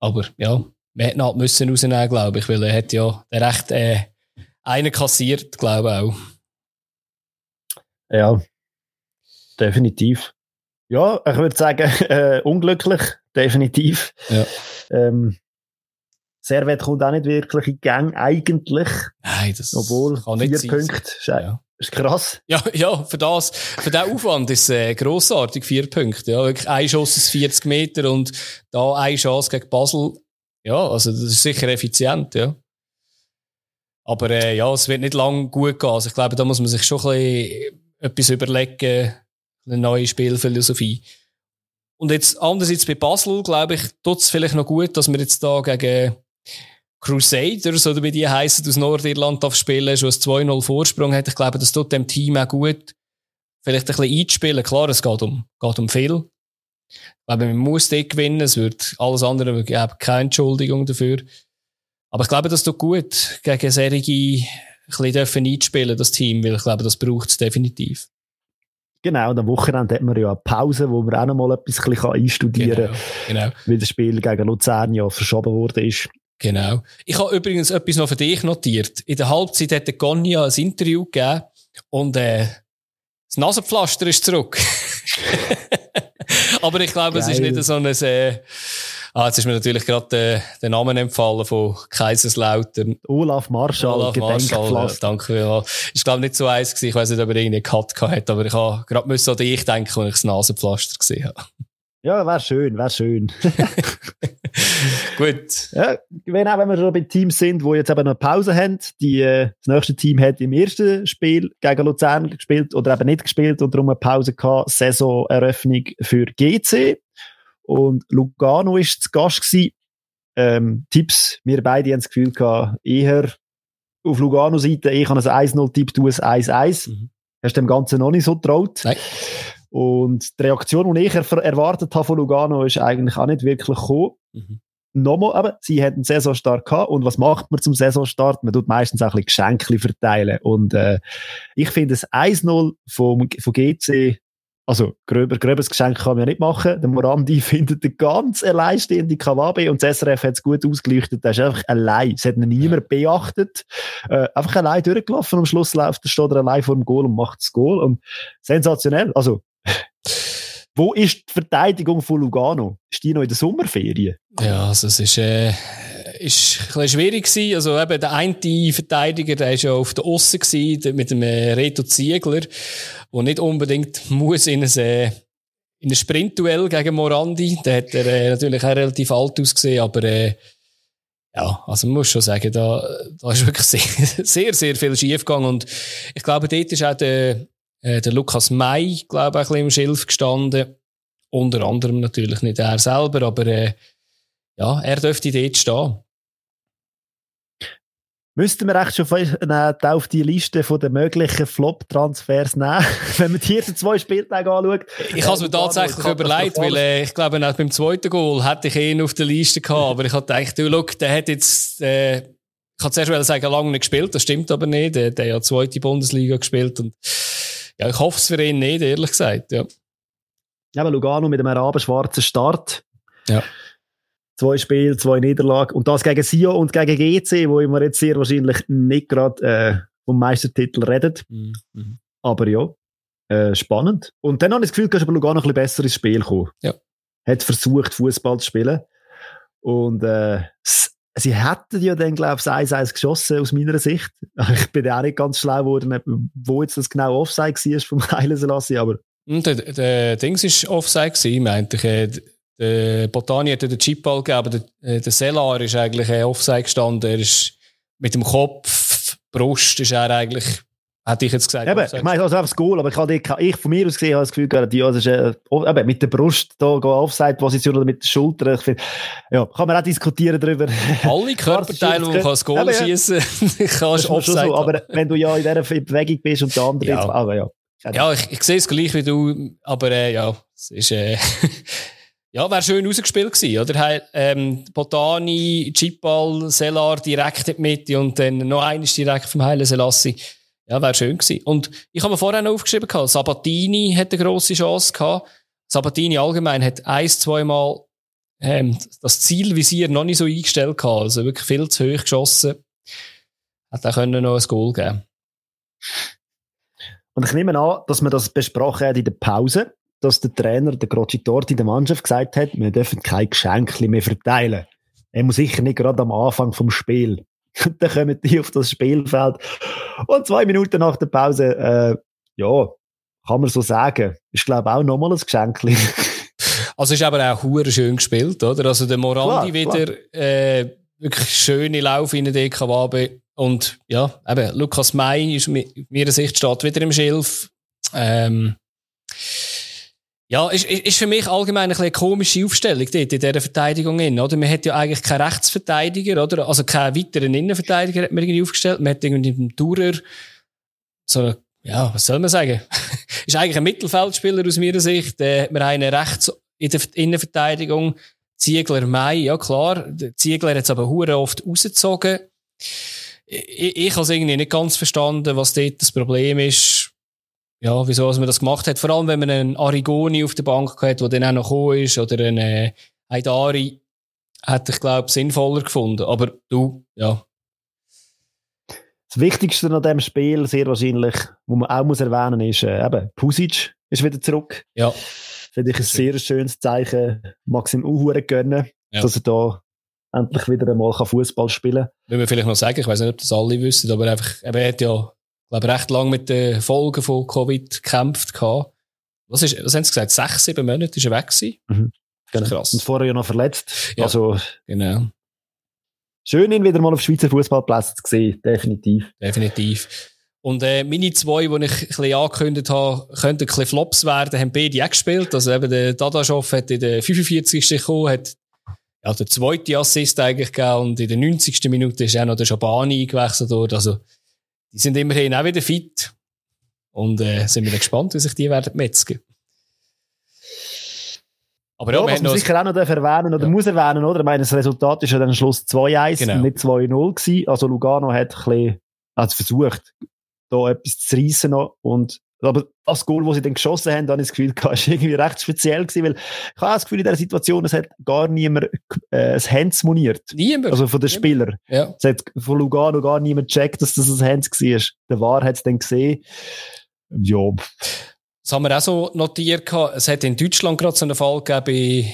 Aber ja, wir hätten halt müssen rausnehmen, glaube ich, weil er hat ja der recht äh, einen kassiert, glaube ich auch. Ja, definitiv. Ja, ich würde sagen, äh, unglücklich, definitiv. Ja. Ähm, Servet kommt auch nicht wirklich in Gang, eigentlich. Nein, das Obwohl, kann vier nicht sein. Punkte, ist, Ja. ist krass. Ja, ja, für das, für den Aufwand ist äh, grossartig, vier Punkte. Ja, wirklich ein Schuss ist 40 Meter und da eine Chance gegen Basel. Ja, also das ist sicher effizient, ja. Aber äh, ja, es wird nicht lang gut gehen. Also ich glaube, da muss man sich schon ein bisschen etwas überlegen, eine neue Spielphilosophie. Und jetzt andererseits bei Basel, glaube ich, tut es vielleicht noch gut, dass wir jetzt da gegen Crusaders, oder wie die heißen, aus Nordirland darf spielen, schon ein 2-0 Vorsprung hat. Ich glaube, das tut dem Team auch gut, vielleicht ein bisschen einzuspielen. Klar, es geht um, geht um viel. Ich glaube, man muss dort gewinnen. Es wird alles andere, ich habe keine Entschuldigung dafür. Aber ich glaube, das tut gut, gegen Serigi ein bisschen dürfen einspielen, das Team, weil ich glaube, das braucht es definitiv. Genau, und am Wochenende hat man ja eine Pause, wo man auch noch mal etwas ein bisschen einstudieren kann, Genau, genau. weil das Spiel gegen Luzern ja verschoben worden ist. Genau. Ich habe übrigens etwas noch für dich notiert. In der Halbzeit hat der Gonja ein Interview gegeben und äh, das Nasenpflaster ist zurück. Aber ich glaube, es ist Geil. nicht so ein... Äh, ah, jetzt ist mir natürlich gerade der Name empfallen von Kaiserslautern. Olaf Marschall, Olaf Marschall, danke vielmals. Ist glaube nicht so eins gewesen. Ich weiß nicht, ob er irgendwie einen Cut gehabt hat, aber ich habe gerade müssen an dich denken, als ich das Nasenpflaster gesehen habe. Ja, wäre schön, wäre schön. Gut. Ja, wenn auch wenn wir schon bei Teams sind, wo jetzt eben noch eine Pause haben, die, äh, das nächste Team hat im ersten Spiel gegen Luzern gespielt oder eben nicht gespielt und darum eine Pause gehabt, Saisoneröffnung für GC. Und Lugano ist zu Gast gewesen. Ähm, Tipps, wir beide haben das Gefühl gehabt, eher auf Lugano-Seite, ich habe ein 1-0-Tipp, du ein 1-1. Mhm. Hast dem Ganzen noch nicht so traut. Nein. Und die Reaktion, die ich er erwartet habe von Lugano, ist eigentlich auch nicht wirklich gekommen Mhm. nochmal, aber sie hatten einen Saisonstart gehabt. Und was macht man zum Saisonstart? Man tut meistens auch ein bisschen Geschenke verteilen. Und äh, ich finde das 1-0 vom, von GC, also gröber, gröberes Geschenk kann man ja nicht machen. Der Morandi findet eine ganz alleinstehende Kawabe und das SRF hat es gut ausgeleuchtet. Der ist einfach allein. Es hat ihn niemand beachtet. Äh, einfach allein durchgelaufen. Am Schluss läuft er, steht er allein vor dem Goal und macht das Goal. Und sensationell. Also, wo ist die Verteidigung von Lugano? Ist die noch in der Sommerferien? Ja, also es ist, äh, ist ein bisschen schwierig gewesen. Also eben der eine Verteidiger, der ist ja auf der Osse mit dem äh, Reto Ziegler, der nicht unbedingt muss in ein, äh, in ein Sprintduell gegen Morandi. Der hat er äh, natürlich auch relativ alt ausgesehen, aber äh, ja, also man muss schon sagen, da, da ist wirklich sehr, sehr, sehr viel schief gegangen und ich glaube, dort ist auch der, äh, der Lukas May, glaube ich, ein bisschen im Schilf gestanden. Unter anderem natürlich nicht er selber, aber äh, ja, er dürfte dort stehen. Müssten wir echt schon fast, äh, auf die Liste den möglichen Flop-Transfers nehmen, wenn man die ersten zwei Spieltage anschaut? Ich habe es mir tatsächlich überlegt, weil äh, ich glaube, auch beim zweiten Goal hätte ich ihn auf der Liste gehabt, aber ich habe gedacht, du, look, der hat jetzt, äh, ich kann zuerst sagen, lange nicht gespielt, das stimmt aber nicht. Der, der hat ja zweite Bundesliga gespielt und ja, ich hoffe es für ihn nicht, ehrlich gesagt, ja. Ja, aber Lugano mit einem arabenschwarzen Start. Ja. Zwei Spiele, zwei Niederlagen. Und das gegen Sio und gegen GC, wo wir jetzt sehr wahrscheinlich nicht gerade äh, vom Meistertitel redet. Mhm. Aber ja, äh, spannend. Und dann habe ich das Gefühl, dass aber Lugano ein bisschen besser ins Spiel kommen. Ja. Hat versucht, Fußball zu spielen. Und äh, sie hätten ja dann, glaube ich, 1-1 geschossen, aus meiner Sicht. Ich bin auch nicht ganz schlau geworden, wo jetzt das genau Offside war vom Heilen Selassie, aber... Der, der Dings war Offside meinte ich. Äh, der Botani hat den Chipball gegeben, aber der, äh, der Selar ist eigentlich Offside gestanden. Er ist mit dem Kopf, Brust, ist er eigentlich Hätte ich jetzt gesagt. Eben, ich meine, also einfach das Goal, aber ich, habe, ich von mir aus gesehen habe das Gefühl, gehabt, ja, ist, äh, eben, mit der Brust da Offside-Position oder mit der Schulter. Ich find, ja, kann man auch diskutieren darüber. Alle Körperteile, die das Goal schießen, kannst du Offside so, Aber wenn du ja in dieser Bewegung bist und der andere ja. jetzt, aber ja. Ja, ich, ich sehe es gleich wie du, aber äh, ja, es ist, äh, ja, wäre schön rausgespielt gewesen, oder? Ähm, Botani, Chipal, Selar direkt in die Mitte und dann noch eines direkt vom Heilen Selassie. Ja, wäre schön gewesen. Und ich habe mir vorher noch aufgeschrieben, gehabt, Sabatini hat eine grosse Chance gehabt. Sabatini allgemein hat ein, zweimal ähm, das Zielvisier noch nicht so eingestellt gehabt. Also wirklich viel zu hoch geschossen. Hat er können noch ein Goal geben. Und ich nehme an, dass wir das besprochen haben in der Pause, dass der Trainer, der Crocitorti, der Mannschaft gesagt hat, wir dürfen kein Geschenk mehr verteilen. Er muss sicher nicht gerade am Anfang vom Spiel. dann kommen die auf das Spielfeld. Und zwei Minuten nach der Pause, äh, ja, kann man so sagen. Ist, glaube ich, auch nochmal ein Geschenk. also ist aber auch hure schön gespielt, oder? Also der Morandi klar, wieder, klar. Äh, wirklich schöne Lauf in der DKWB. Und ja, eben, Lukas May ist mit meiner Sicht steht wieder im Schilf. Ähm, ja, ist, ist für mich allgemein ein eine komische Aufstellung dort in dieser Verteidigung. In, oder? Man hat ja eigentlich keinen Rechtsverteidiger, oder? Also keinen weiteren Innenverteidiger hat man irgendwie aufgestellt. Man hat irgendwie einen Tourer, so, ja, was soll man sagen? ist eigentlich ein Mittelfeldspieler aus meiner Sicht. Äh, hat man einen rechts in der Innenverteidigung. Ziegler Mai, ja klar. Ziegler hat es aber hure oft rausgezogen. Ich, ich habe es irgendwie nicht ganz verstanden, was dort das Problem ist ja, wieso man das gemacht hat. Vor allem, wenn man einen Arigoni auf der Bank hat, der dann auch noch gekommen ist, oder einen äh, Haidari, hätte ich, glaube sinnvoller gefunden. Aber du, ja. Das Wichtigste an diesem Spiel, sehr wahrscheinlich, was man auch muss erwähnen ist, äh, eben, Pusic ist wieder zurück. Ja. Finde ich ein sehr schönes Zeichen. Maxim Uhuren gönnen, ja. dass er da endlich wieder einmal Fußball spielen kann. Will man vielleicht noch sagen, ich weiß nicht, ob das alle wissen, aber einfach, er hat ja glaube recht lange mit den Folgen von Covid gekämpft gehabt. Was, ist, was haben sie gesagt? Sechs, sieben Monate ist er weg gewesen. Mhm. Genau. Krass. Und vorher ja noch verletzt. Ja, also, genau. Schön, ihn wieder mal auf Schweizer Fußballplätzen zu sehen. Definitiv. Definitiv. Und äh, meine zwei, die ich ein bisschen angekündigt habe, könnten ein bisschen Flops werden, haben beide auch gespielt. Also eben der Dadaschow hat in der 45. gekommen, hat ja, der zweite Assist eigentlich gegeben und in der 90. Minute ist auch noch der Schabani eingewechselt worden. Also die sind immerhin auch wieder fit. Und äh, sind wir gespannt, wie sich die werden metzgen. Aber ja, ja was man sicher auch noch erwähnen oder ja. muss erwähnen, oder? Ich meine, das Resultat ist ja dann Schluss 2-1 genau. und nicht 2-0 gewesen. Also Lugano hat ein bisschen, hat versucht, da etwas zu reissen noch und aber das Goal, das sie dann geschossen haben, dann ich das Gefühl, war irgendwie recht speziell gewesen, weil ich habe das Gefühl, in dieser Situation, es hat gar niemand äh, ein Hands moniert. Niemand? Also von den Spielern. Ja. Es hat von Lugano gar niemand gecheckt, dass das ein Hands war. Der War hat es dann gesehen. Ja. Das haben wir auch so notiert. Es hat in Deutschland gerade so einen Fall gegeben bei,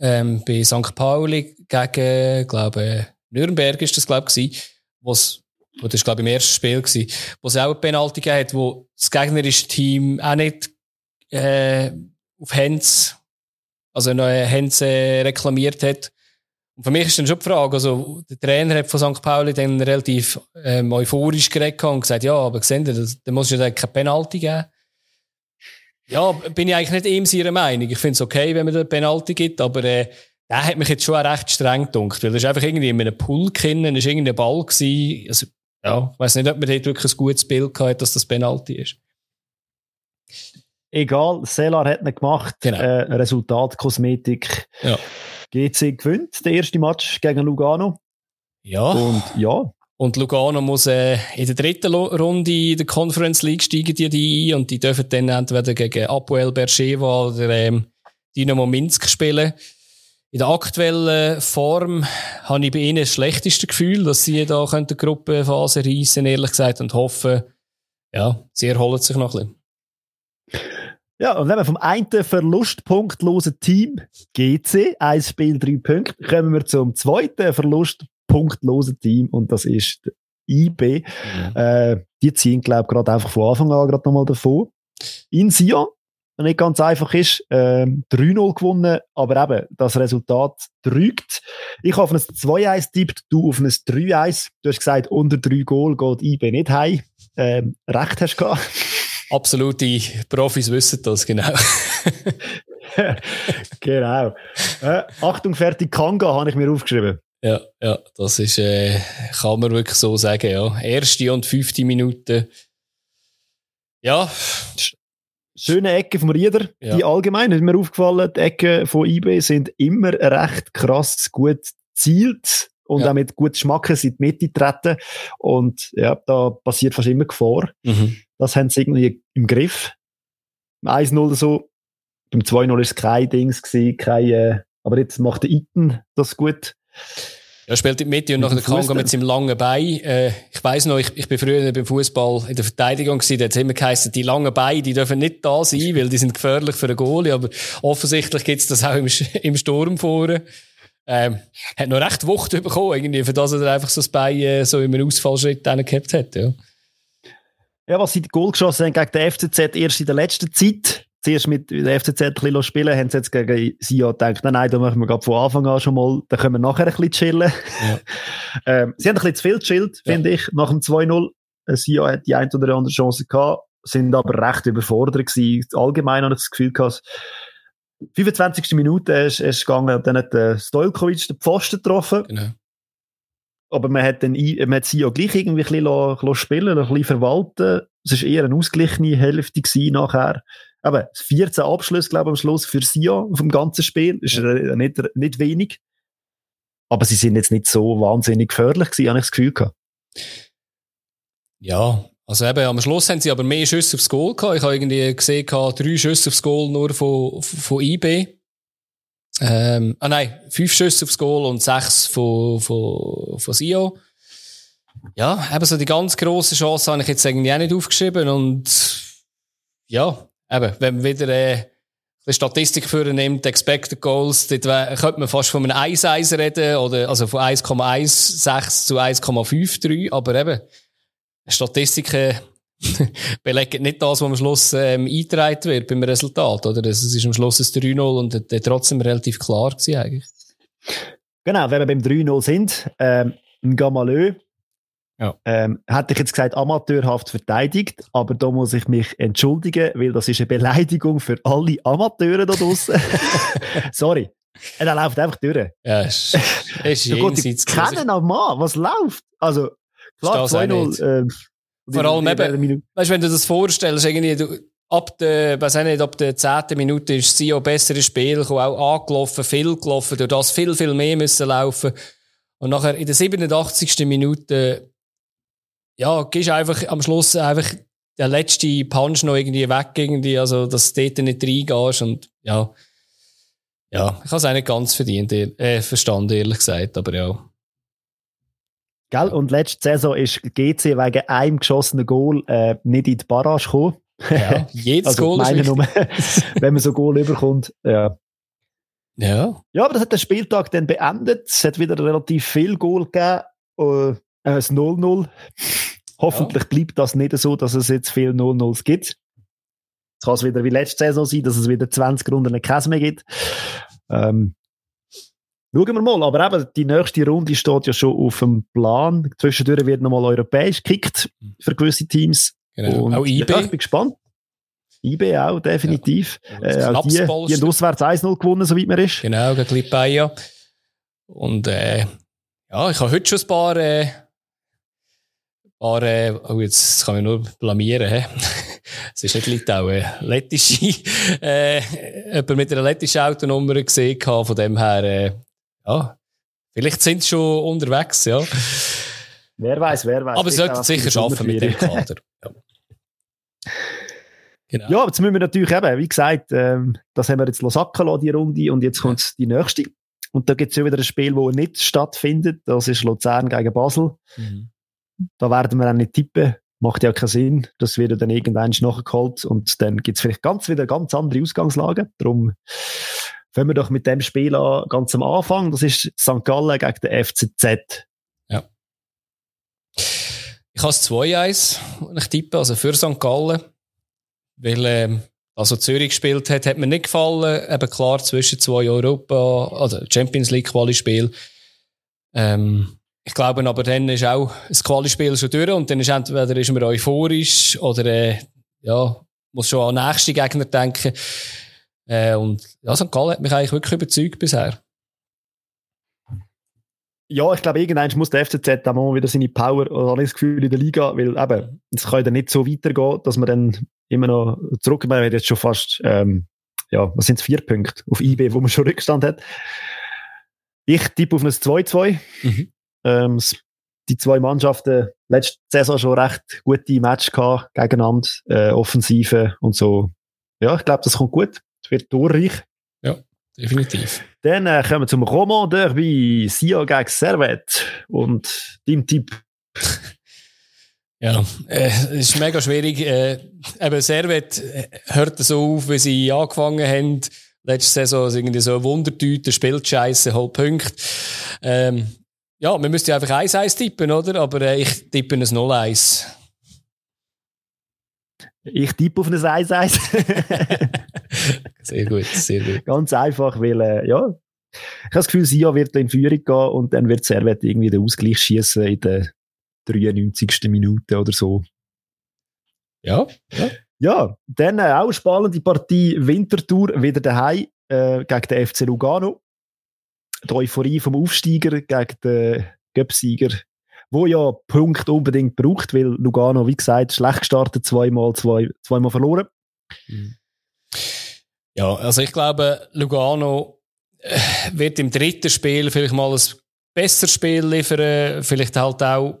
ähm, bei St. Pauli gegen, glaube Nürnberg ist das, glaube ich, wo es das war, glaube ich, im ersten Spiel, gewesen, wo es auch eine Penalty gegeben hat, wo das gegnerische Team auch nicht äh, auf Hands, also noch Hands äh, reklamiert hat. Und für mich ist dann schon die Frage, also der Trainer hat von St. Pauli dann relativ ähm, euphorisch geredet und gesagt, ja, aber gesehen, da muss es ja keine Penalty geben. Ja, bin ich eigentlich nicht ihm seiner Meinung. Ich finde es okay, wenn man eine Penalty gibt, aber äh, der hat mich jetzt schon recht streng gedunkt, weil er ist einfach irgendwie in einem Pool gekommen, ist irgendein Ball gewesen. Also, ja, ich weiß nicht, ob man dort wirklich ein gutes Bild hat, dass das Penalty ist. Egal, Selar hat nicht gemacht. Genau. Äh, Resultatkosmetik. Ja. GC gewinnt den ersten Match gegen Lugano. Ja. Und ja, Und Lugano muss äh, in der dritten Runde in der Conference League steigen die, die ein und die dürfen dann entweder gegen Apoel Bercheva oder ähm, Dynamo Minsk spielen. In der aktuellen Form habe ich bei ihnen das schlechteste Gefühl, dass sie da die Gruppenphase reissen, ehrlich gesagt, und hoffen, ja, sie erholen sich noch ein bisschen. Ja, und wenn wir vom einen verlustpunktlosen Team GC, ein Spiel, drei Punkte, kommen wir zum zweiten verlustpunktlosen Team und das ist IB. Mhm. Äh, die ziehen, glaube ich, gerade einfach von Anfang an gerade nochmal davon. In Sion, nicht ganz einfach ist, äh, 3-0 gewonnen, aber eben, das Resultat trügt. Ich habe auf ein 2-1 tippt, du auf ein 3-1. Du hast gesagt, unter 3 Goal geht IB nicht heim. Ähm, recht hast du gehabt. Absolute Profis wissen das, genau. genau. Äh, Achtung, fertig, Kanga habe ich mir aufgeschrieben. Ja, ja, das ist, äh, kann man wirklich so sagen, ja. Erste und fünfte Minute. Ja. Schöne Ecke vom Rieder, ja. die allgemein, ist mir aufgefallen, die Ecken von IB sind immer recht krass gut zielt und ja. auch mit gutem Schmacken in die Mitte treten. Und ja, da passiert fast immer Gefahr. Mhm. Das haben sie irgendwie im Griff. 1-0 oder so. Beim 2-0 war es kein Dings gewesen, kein, äh, aber jetzt macht der Iten das gut. Er spielt in die Mitte und nachher Kanga mit seinem langen Bein. Äh, ich weiss noch, ich, ich bin früher beim Fußball in der Verteidigung gewesen, da hat es immer geheißen, die langen Beine, die dürfen nicht da sein, weil die sind gefährlich für einen Goalie, aber offensichtlich gibt's das auch im, im Sturm vorne. Ähm, hat noch recht Wucht bekommen, irgendwie, für das er einfach so das Bein äh, so in einem Ausfallschritt gehabt hat, ja. Ja, was sie Goal geschossen haben gegen den FCZ erst in der letzten Zeit. Zuerst mit der FCZ ein bisschen spielen, haben sie jetzt gegen ja gedacht, nein, nein, da machen wir gerade von Anfang an schon mal, da können wir nachher ein bisschen chillen. Ja. ähm, sie haben ein bisschen zu viel gechillt, ja. finde ich, nach dem 2-0. Sie hat die eine oder andere Chance gehabt, sind aber recht überfordert gewesen. Allgemein habe ich das Gefühl gehabt, 25. Minute ist, ist gegangen und dann hat der Stojkovic den Pfosten getroffen. Genau. Aber man hat dann, man hat sie ja gleich irgendwie ein bisschen spielen, ein bisschen verwalten. Es war eher eine ausgeglichene Hälfte gewesen nachher. Aber 14 Abschlüsse, glaube ich, am Schluss für Sion vom ganzen Spiel. Ist ja. nicht, nicht wenig. Aber sie sind jetzt nicht so wahnsinnig gefährlich gewesen, habe ich das Gefühl gehabt. Ja, also eben, am Schluss haben sie aber mehr Schüsse aufs Goal gehabt. Ich habe irgendwie gesehen, drei Schüsse aufs Goal nur von, von IB. Ähm, ah nein, fünf Schüsse aufs Goal und sechs von, von, von Sio. Ja, eben so die ganz grosse Chance habe ich jetzt irgendwie auch nicht aufgeschrieben und ja, eben, wenn man wieder äh, die Statistik für nimmt, Expected Goals, dort könnte man fast von einem 1-1 reden oder also von 1,16 zu 1,53, aber eben Statistiken belegen nicht das, was am Schluss ähm, eingetragen wird beim Resultat. Oder? Es ist am Schluss ein 3-0 und der trotzdem relativ klar gewesen eigentlich. Genau, wenn wir beim 3-0 sind, ähm, Gamalö, ja. ähm, hätte ich jetzt gesagt, amateurhaft verteidigt, aber da muss ich mich entschuldigen, weil das ist eine Beleidigung für alle Amateure da draußen. Sorry. Er läuft einfach durch. Ja, ist, ist jenseits. Kennen am Mann, was läuft? Also, klar, 2-0, vor allem eben, weißt, wenn du das vorstellst, irgendwie, du, ab der, weiß nicht, ab der zehnten Minute ist sie auch besseres Spiel, auch angelaufen, viel gelaufen, durch das viel, viel mehr müssen laufen. Und nachher in der 87. Minute, ja, gehst einfach am Schluss einfach der letzte Punch noch irgendwie weg, irgendwie, also, dass du dort nicht reingehst und, ja. Ja, ich habe es auch nicht ganz verdient, äh, verstanden, ehrlich gesagt, aber ja. Gell? Und letzte Saison ist GC wegen einem geschossenen Goal äh, nicht in die Barrage gekommen. Ja, jedes also, Goal meine nur, wenn man so Goal überkommt. Ja. Ja. Ja, aber das hat der Spieltag dann beendet. Es hat wieder relativ viel Goal gegeben. Äh, ein 0-0. Hoffentlich ja. bleibt das nicht so, dass es jetzt viel 0-0s gibt. Es kann es wieder wie letzte Saison sein, dass es wieder 20 Runden keins mehr gibt. Ähm, Schauen wir mal, aber eben, die nächste Runde steht ja schon auf dem Plan. Zwischendurch wird nochmal europäisch gekickt für gewisse Teams. Genau. Und auch IB. Ja, ich bin gespannt. IB auch, definitiv. Ja, äh, auch die, die haben auswärts 1-0 gewonnen, soweit man ist. Genau, gegen Lipaia. Und äh, ja, ich habe heute schon ein paar, äh, paar äh, oh jetzt kann ich nur blamieren, hä? es ist nicht Litauen, lettische, äh, jemand mit einer lettischen Autonummer gesehen, von dem her, äh, ja, vielleicht sind sie schon unterwegs, ja. Wer weiß, wer weiß. Aber es sollte sicher schaffen mit dem Kader. Ja. Genau. Ja, jetzt müssen wir natürlich eben, wie gesagt, ähm, das haben wir jetzt losacken lassen, die Runde, und jetzt kommt die nächste. Und da gibt es ja wieder ein Spiel, das nicht stattfindet. Das ist Luzern gegen Basel. Mhm. Da werden wir auch nicht tippen. Macht ja keinen Sinn. Das wird dann irgendwann nachgeholt und dann gibt es vielleicht ganz wieder ganz andere Ausgangslagen. Darum fangen wir doch mit dem Spiel an, ganz am Anfang. Das ist St. Gallen gegen den FCZ. Ja. Ich habe es 2-1, ich tippe, also für St. Gallen. Weil, ähm, also Zürich gespielt hat, hat mir nicht gefallen. Eben klar, zwischen zwei Europa, also Champions League Quali-Spiel. Ähm, ich glaube aber dann ist auch das Quali-Spiel schon durch und dann ist entweder ist man euphorisch oder, äh, ja, muss schon an nächste Gegner denken. Äh, und ja, St. Gallen hat mich eigentlich wirklich überzeugt bisher. Ja, ich glaube, irgendwann muss der FCZ auch mal wieder seine Power, oder habe ich das Gefühl, in der Liga, weil eben, es kann ja nicht so weitergehen, dass man dann immer noch zurück, man hat jetzt schon fast, ähm, ja, was sind es, vier Punkte auf IB, wo man schon Rückstand hat. Ich tippe auf ein 2-2. Mhm. Ähm, die zwei Mannschaften letzte Saison schon recht gute Match gehabt gegeneinander, äh, Offensive und so. Ja, ich glaube, das kommt gut. Es wird torreich. Ja, definitiv. Dann äh, kommen wir zum Roman Derby, Sia gegen Servet. Und dein Tipp? Ja, äh, es ist mega schwierig. Äh, eben Servet äh, hört so auf, wie sie angefangen haben. Letzte Saison ist irgendwie so ein Wundertüte, spielt scheiße, holt Punkte. Ähm, ja, wir müssten einfach 1-1 tippen, oder? Aber äh, ich tippe ein 0-1. Ich tippe auf ein 1-1. sehr gut, sehr gut. Ganz einfach, weil, äh, ja, ich habe das Gefühl, Sia wird in Führung gehen und dann wird Servet irgendwie den Ausgleich schießen in der 93. Minute oder so. Ja, ja. Ja, dann äh, auch spannende Partie Wintertour wieder daheim äh, gegen den FC Lugano. Die Euphorie vom Aufsteiger gegen den Göpsieger, wo ja Punkt unbedingt braucht, weil Lugano, wie gesagt, schlecht gestartet, zweimal, zwei, zweimal verloren. Mhm. Ja, also ich glaube, Lugano äh, wird im dritten Spiel vielleicht mal ein besseres Spiel liefern, vielleicht halt auch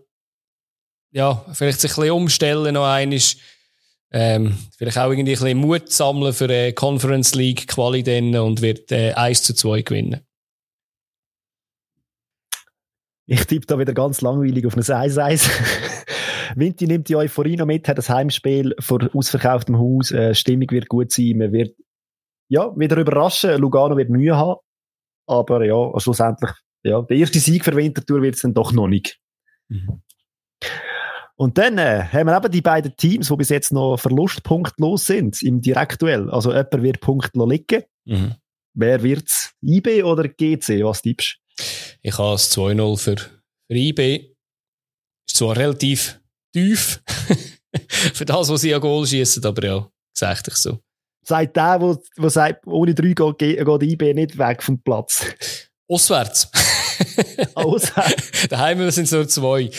ja, vielleicht sich ein bisschen umstellen noch einmal. Ähm, vielleicht auch irgendwie ein bisschen Mut sammeln für eine Conference League Quali und wird äh, 1 zu 2 gewinnen. Ich tippe da wieder ganz langweilig auf ein 1-1. Vinti nimmt die Euphorie noch mit, hat das Heimspiel vor ausverkauftem Haus, äh, Stimmung wird gut sein, man wird ja, wieder überraschen, Lugano wird Mühe haben, aber ja, schlussendlich, ja, der erste Sieg für Winterthur wird es dann doch noch nicht. Mhm. Und dann äh, haben wir eben die beiden Teams, die bis jetzt noch verlustpunktlos sind im Direktuell. Also jemand wird Punkt liegen. Mhm. Wer wird's? IB oder GC? Was tippst Ich habe es 2-0 für, für IB. Ist zwar relativ tief für das, was sie an Goal schießen, aber ja, sag ich so. Sagt der, der sagt, ohne drei geht, geht IB nicht weg vom Platz. Auswärts. Auswärts. Daheim sind es nur zwei.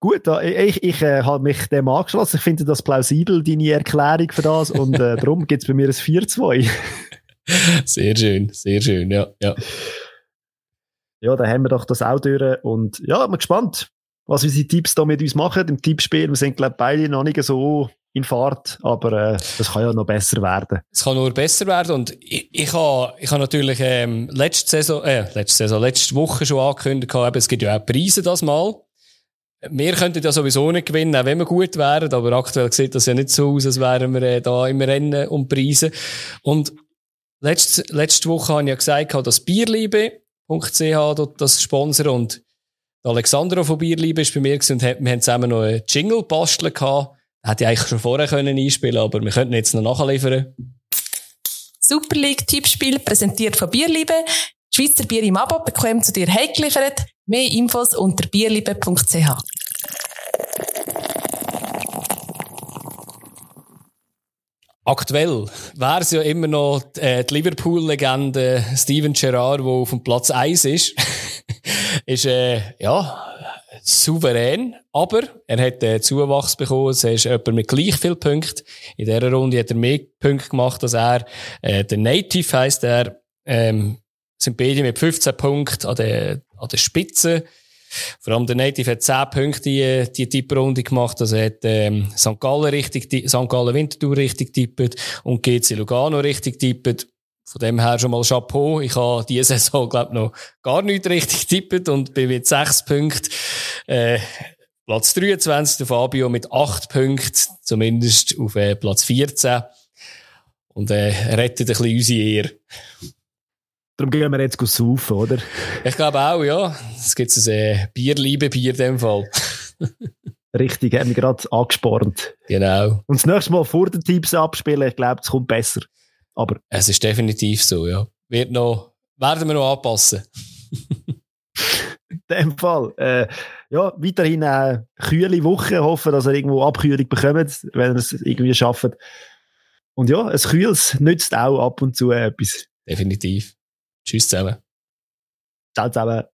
Gut, ich, ich äh, habe mich dem angeschlossen. Ich finde das plausibel, deine Erklärung für das. Und äh, darum gibt es bei mir ein 4-2. sehr schön, sehr schön, ja, ja. Ja, dann haben wir doch das auch durch. Und ja, bin gespannt, was unsere Tipps da mit uns machen im Tippspiel. Wir sind, glaube ich, beide noch nicht so in Fahrt, aber äh, das kann ja noch besser werden. Es kann nur besser werden und ich, ich habe ich ha natürlich ähm, letzte Saison, äh, letzte Saison, letzte Woche schon angekündigt, gehabt, es gibt ja auch Preise das mal. Wir könnten ja sowieso nicht gewinnen, auch wenn wir gut wären, aber aktuell sieht das ja nicht so aus, als wären wir äh, da im Rennen um Preise. Und letzte, letzte Woche habe ich ja gesagt, dass Bierliebe.ch das sponsern und Alexandro von Bierliebe ist bei mir und wir haben zusammen noch einen Jingle basteln gehabt. Hätte ich eigentlich schon vorher können einspielen aber wir könnten jetzt noch nachliefern. Super League Tippspiel präsentiert von Bierliebe. Schweizer Bier im Abo bekommen zu dir heimgeliefert. Mehr Infos unter bierliebe.ch. Aktuell wäre es ja immer noch äh, die Liverpool-Legende Steven Gerrard, der auf dem Platz 1 ist. ist, äh, ja, souverän, aber er hat äh, Zuwachs bekommen. Es ist jemand mit gleich viel Punkten. In dieser Runde hat er mehr Punkte gemacht als er. Äh, der Native heisst er, ähm, sind beide mit 15 Punkten an der, an der Spitze. Vor allem der Native hat 10 Punkte die, die Tipprunde gemacht. Also er hat ähm, St. Gallen richtig, St. Gallen Winterthur richtig tippt und GC Lugano richtig tippt. Von dem her schon mal Chapeau. Ich habe diese Saison, glaube ich, noch gar nicht richtig tippt und bin mit 6 Punkten äh, Platz 23, der Fabio mit 8 Punkten, zumindest auf äh, Platz 14. Und äh, rettet ein bisschen unsere Ehre. Darum gehen wir jetzt saufen, oder? Ich glaube auch, ja. Es gibt ein äh, Bierliebe Bier in dem Fall. Richtig, haben wir gerade angespornt. Genau. Und das nächste Mal vor den Tipps abspielen, ich glaube, es kommt besser. Aber. Es ist definitiv so, ja. Wird noch, werden wir noch anpassen. in dem Fall. Äh, ja, weiterhin eine kühle Woche. Hoffen, dass ihr irgendwo Abkühlung bekommt, wenn ihr es irgendwie schafft. Und ja, ein Kühles nützt auch ab und zu etwas. Definitiv. Tschüss zusammen. Ciao zusammen.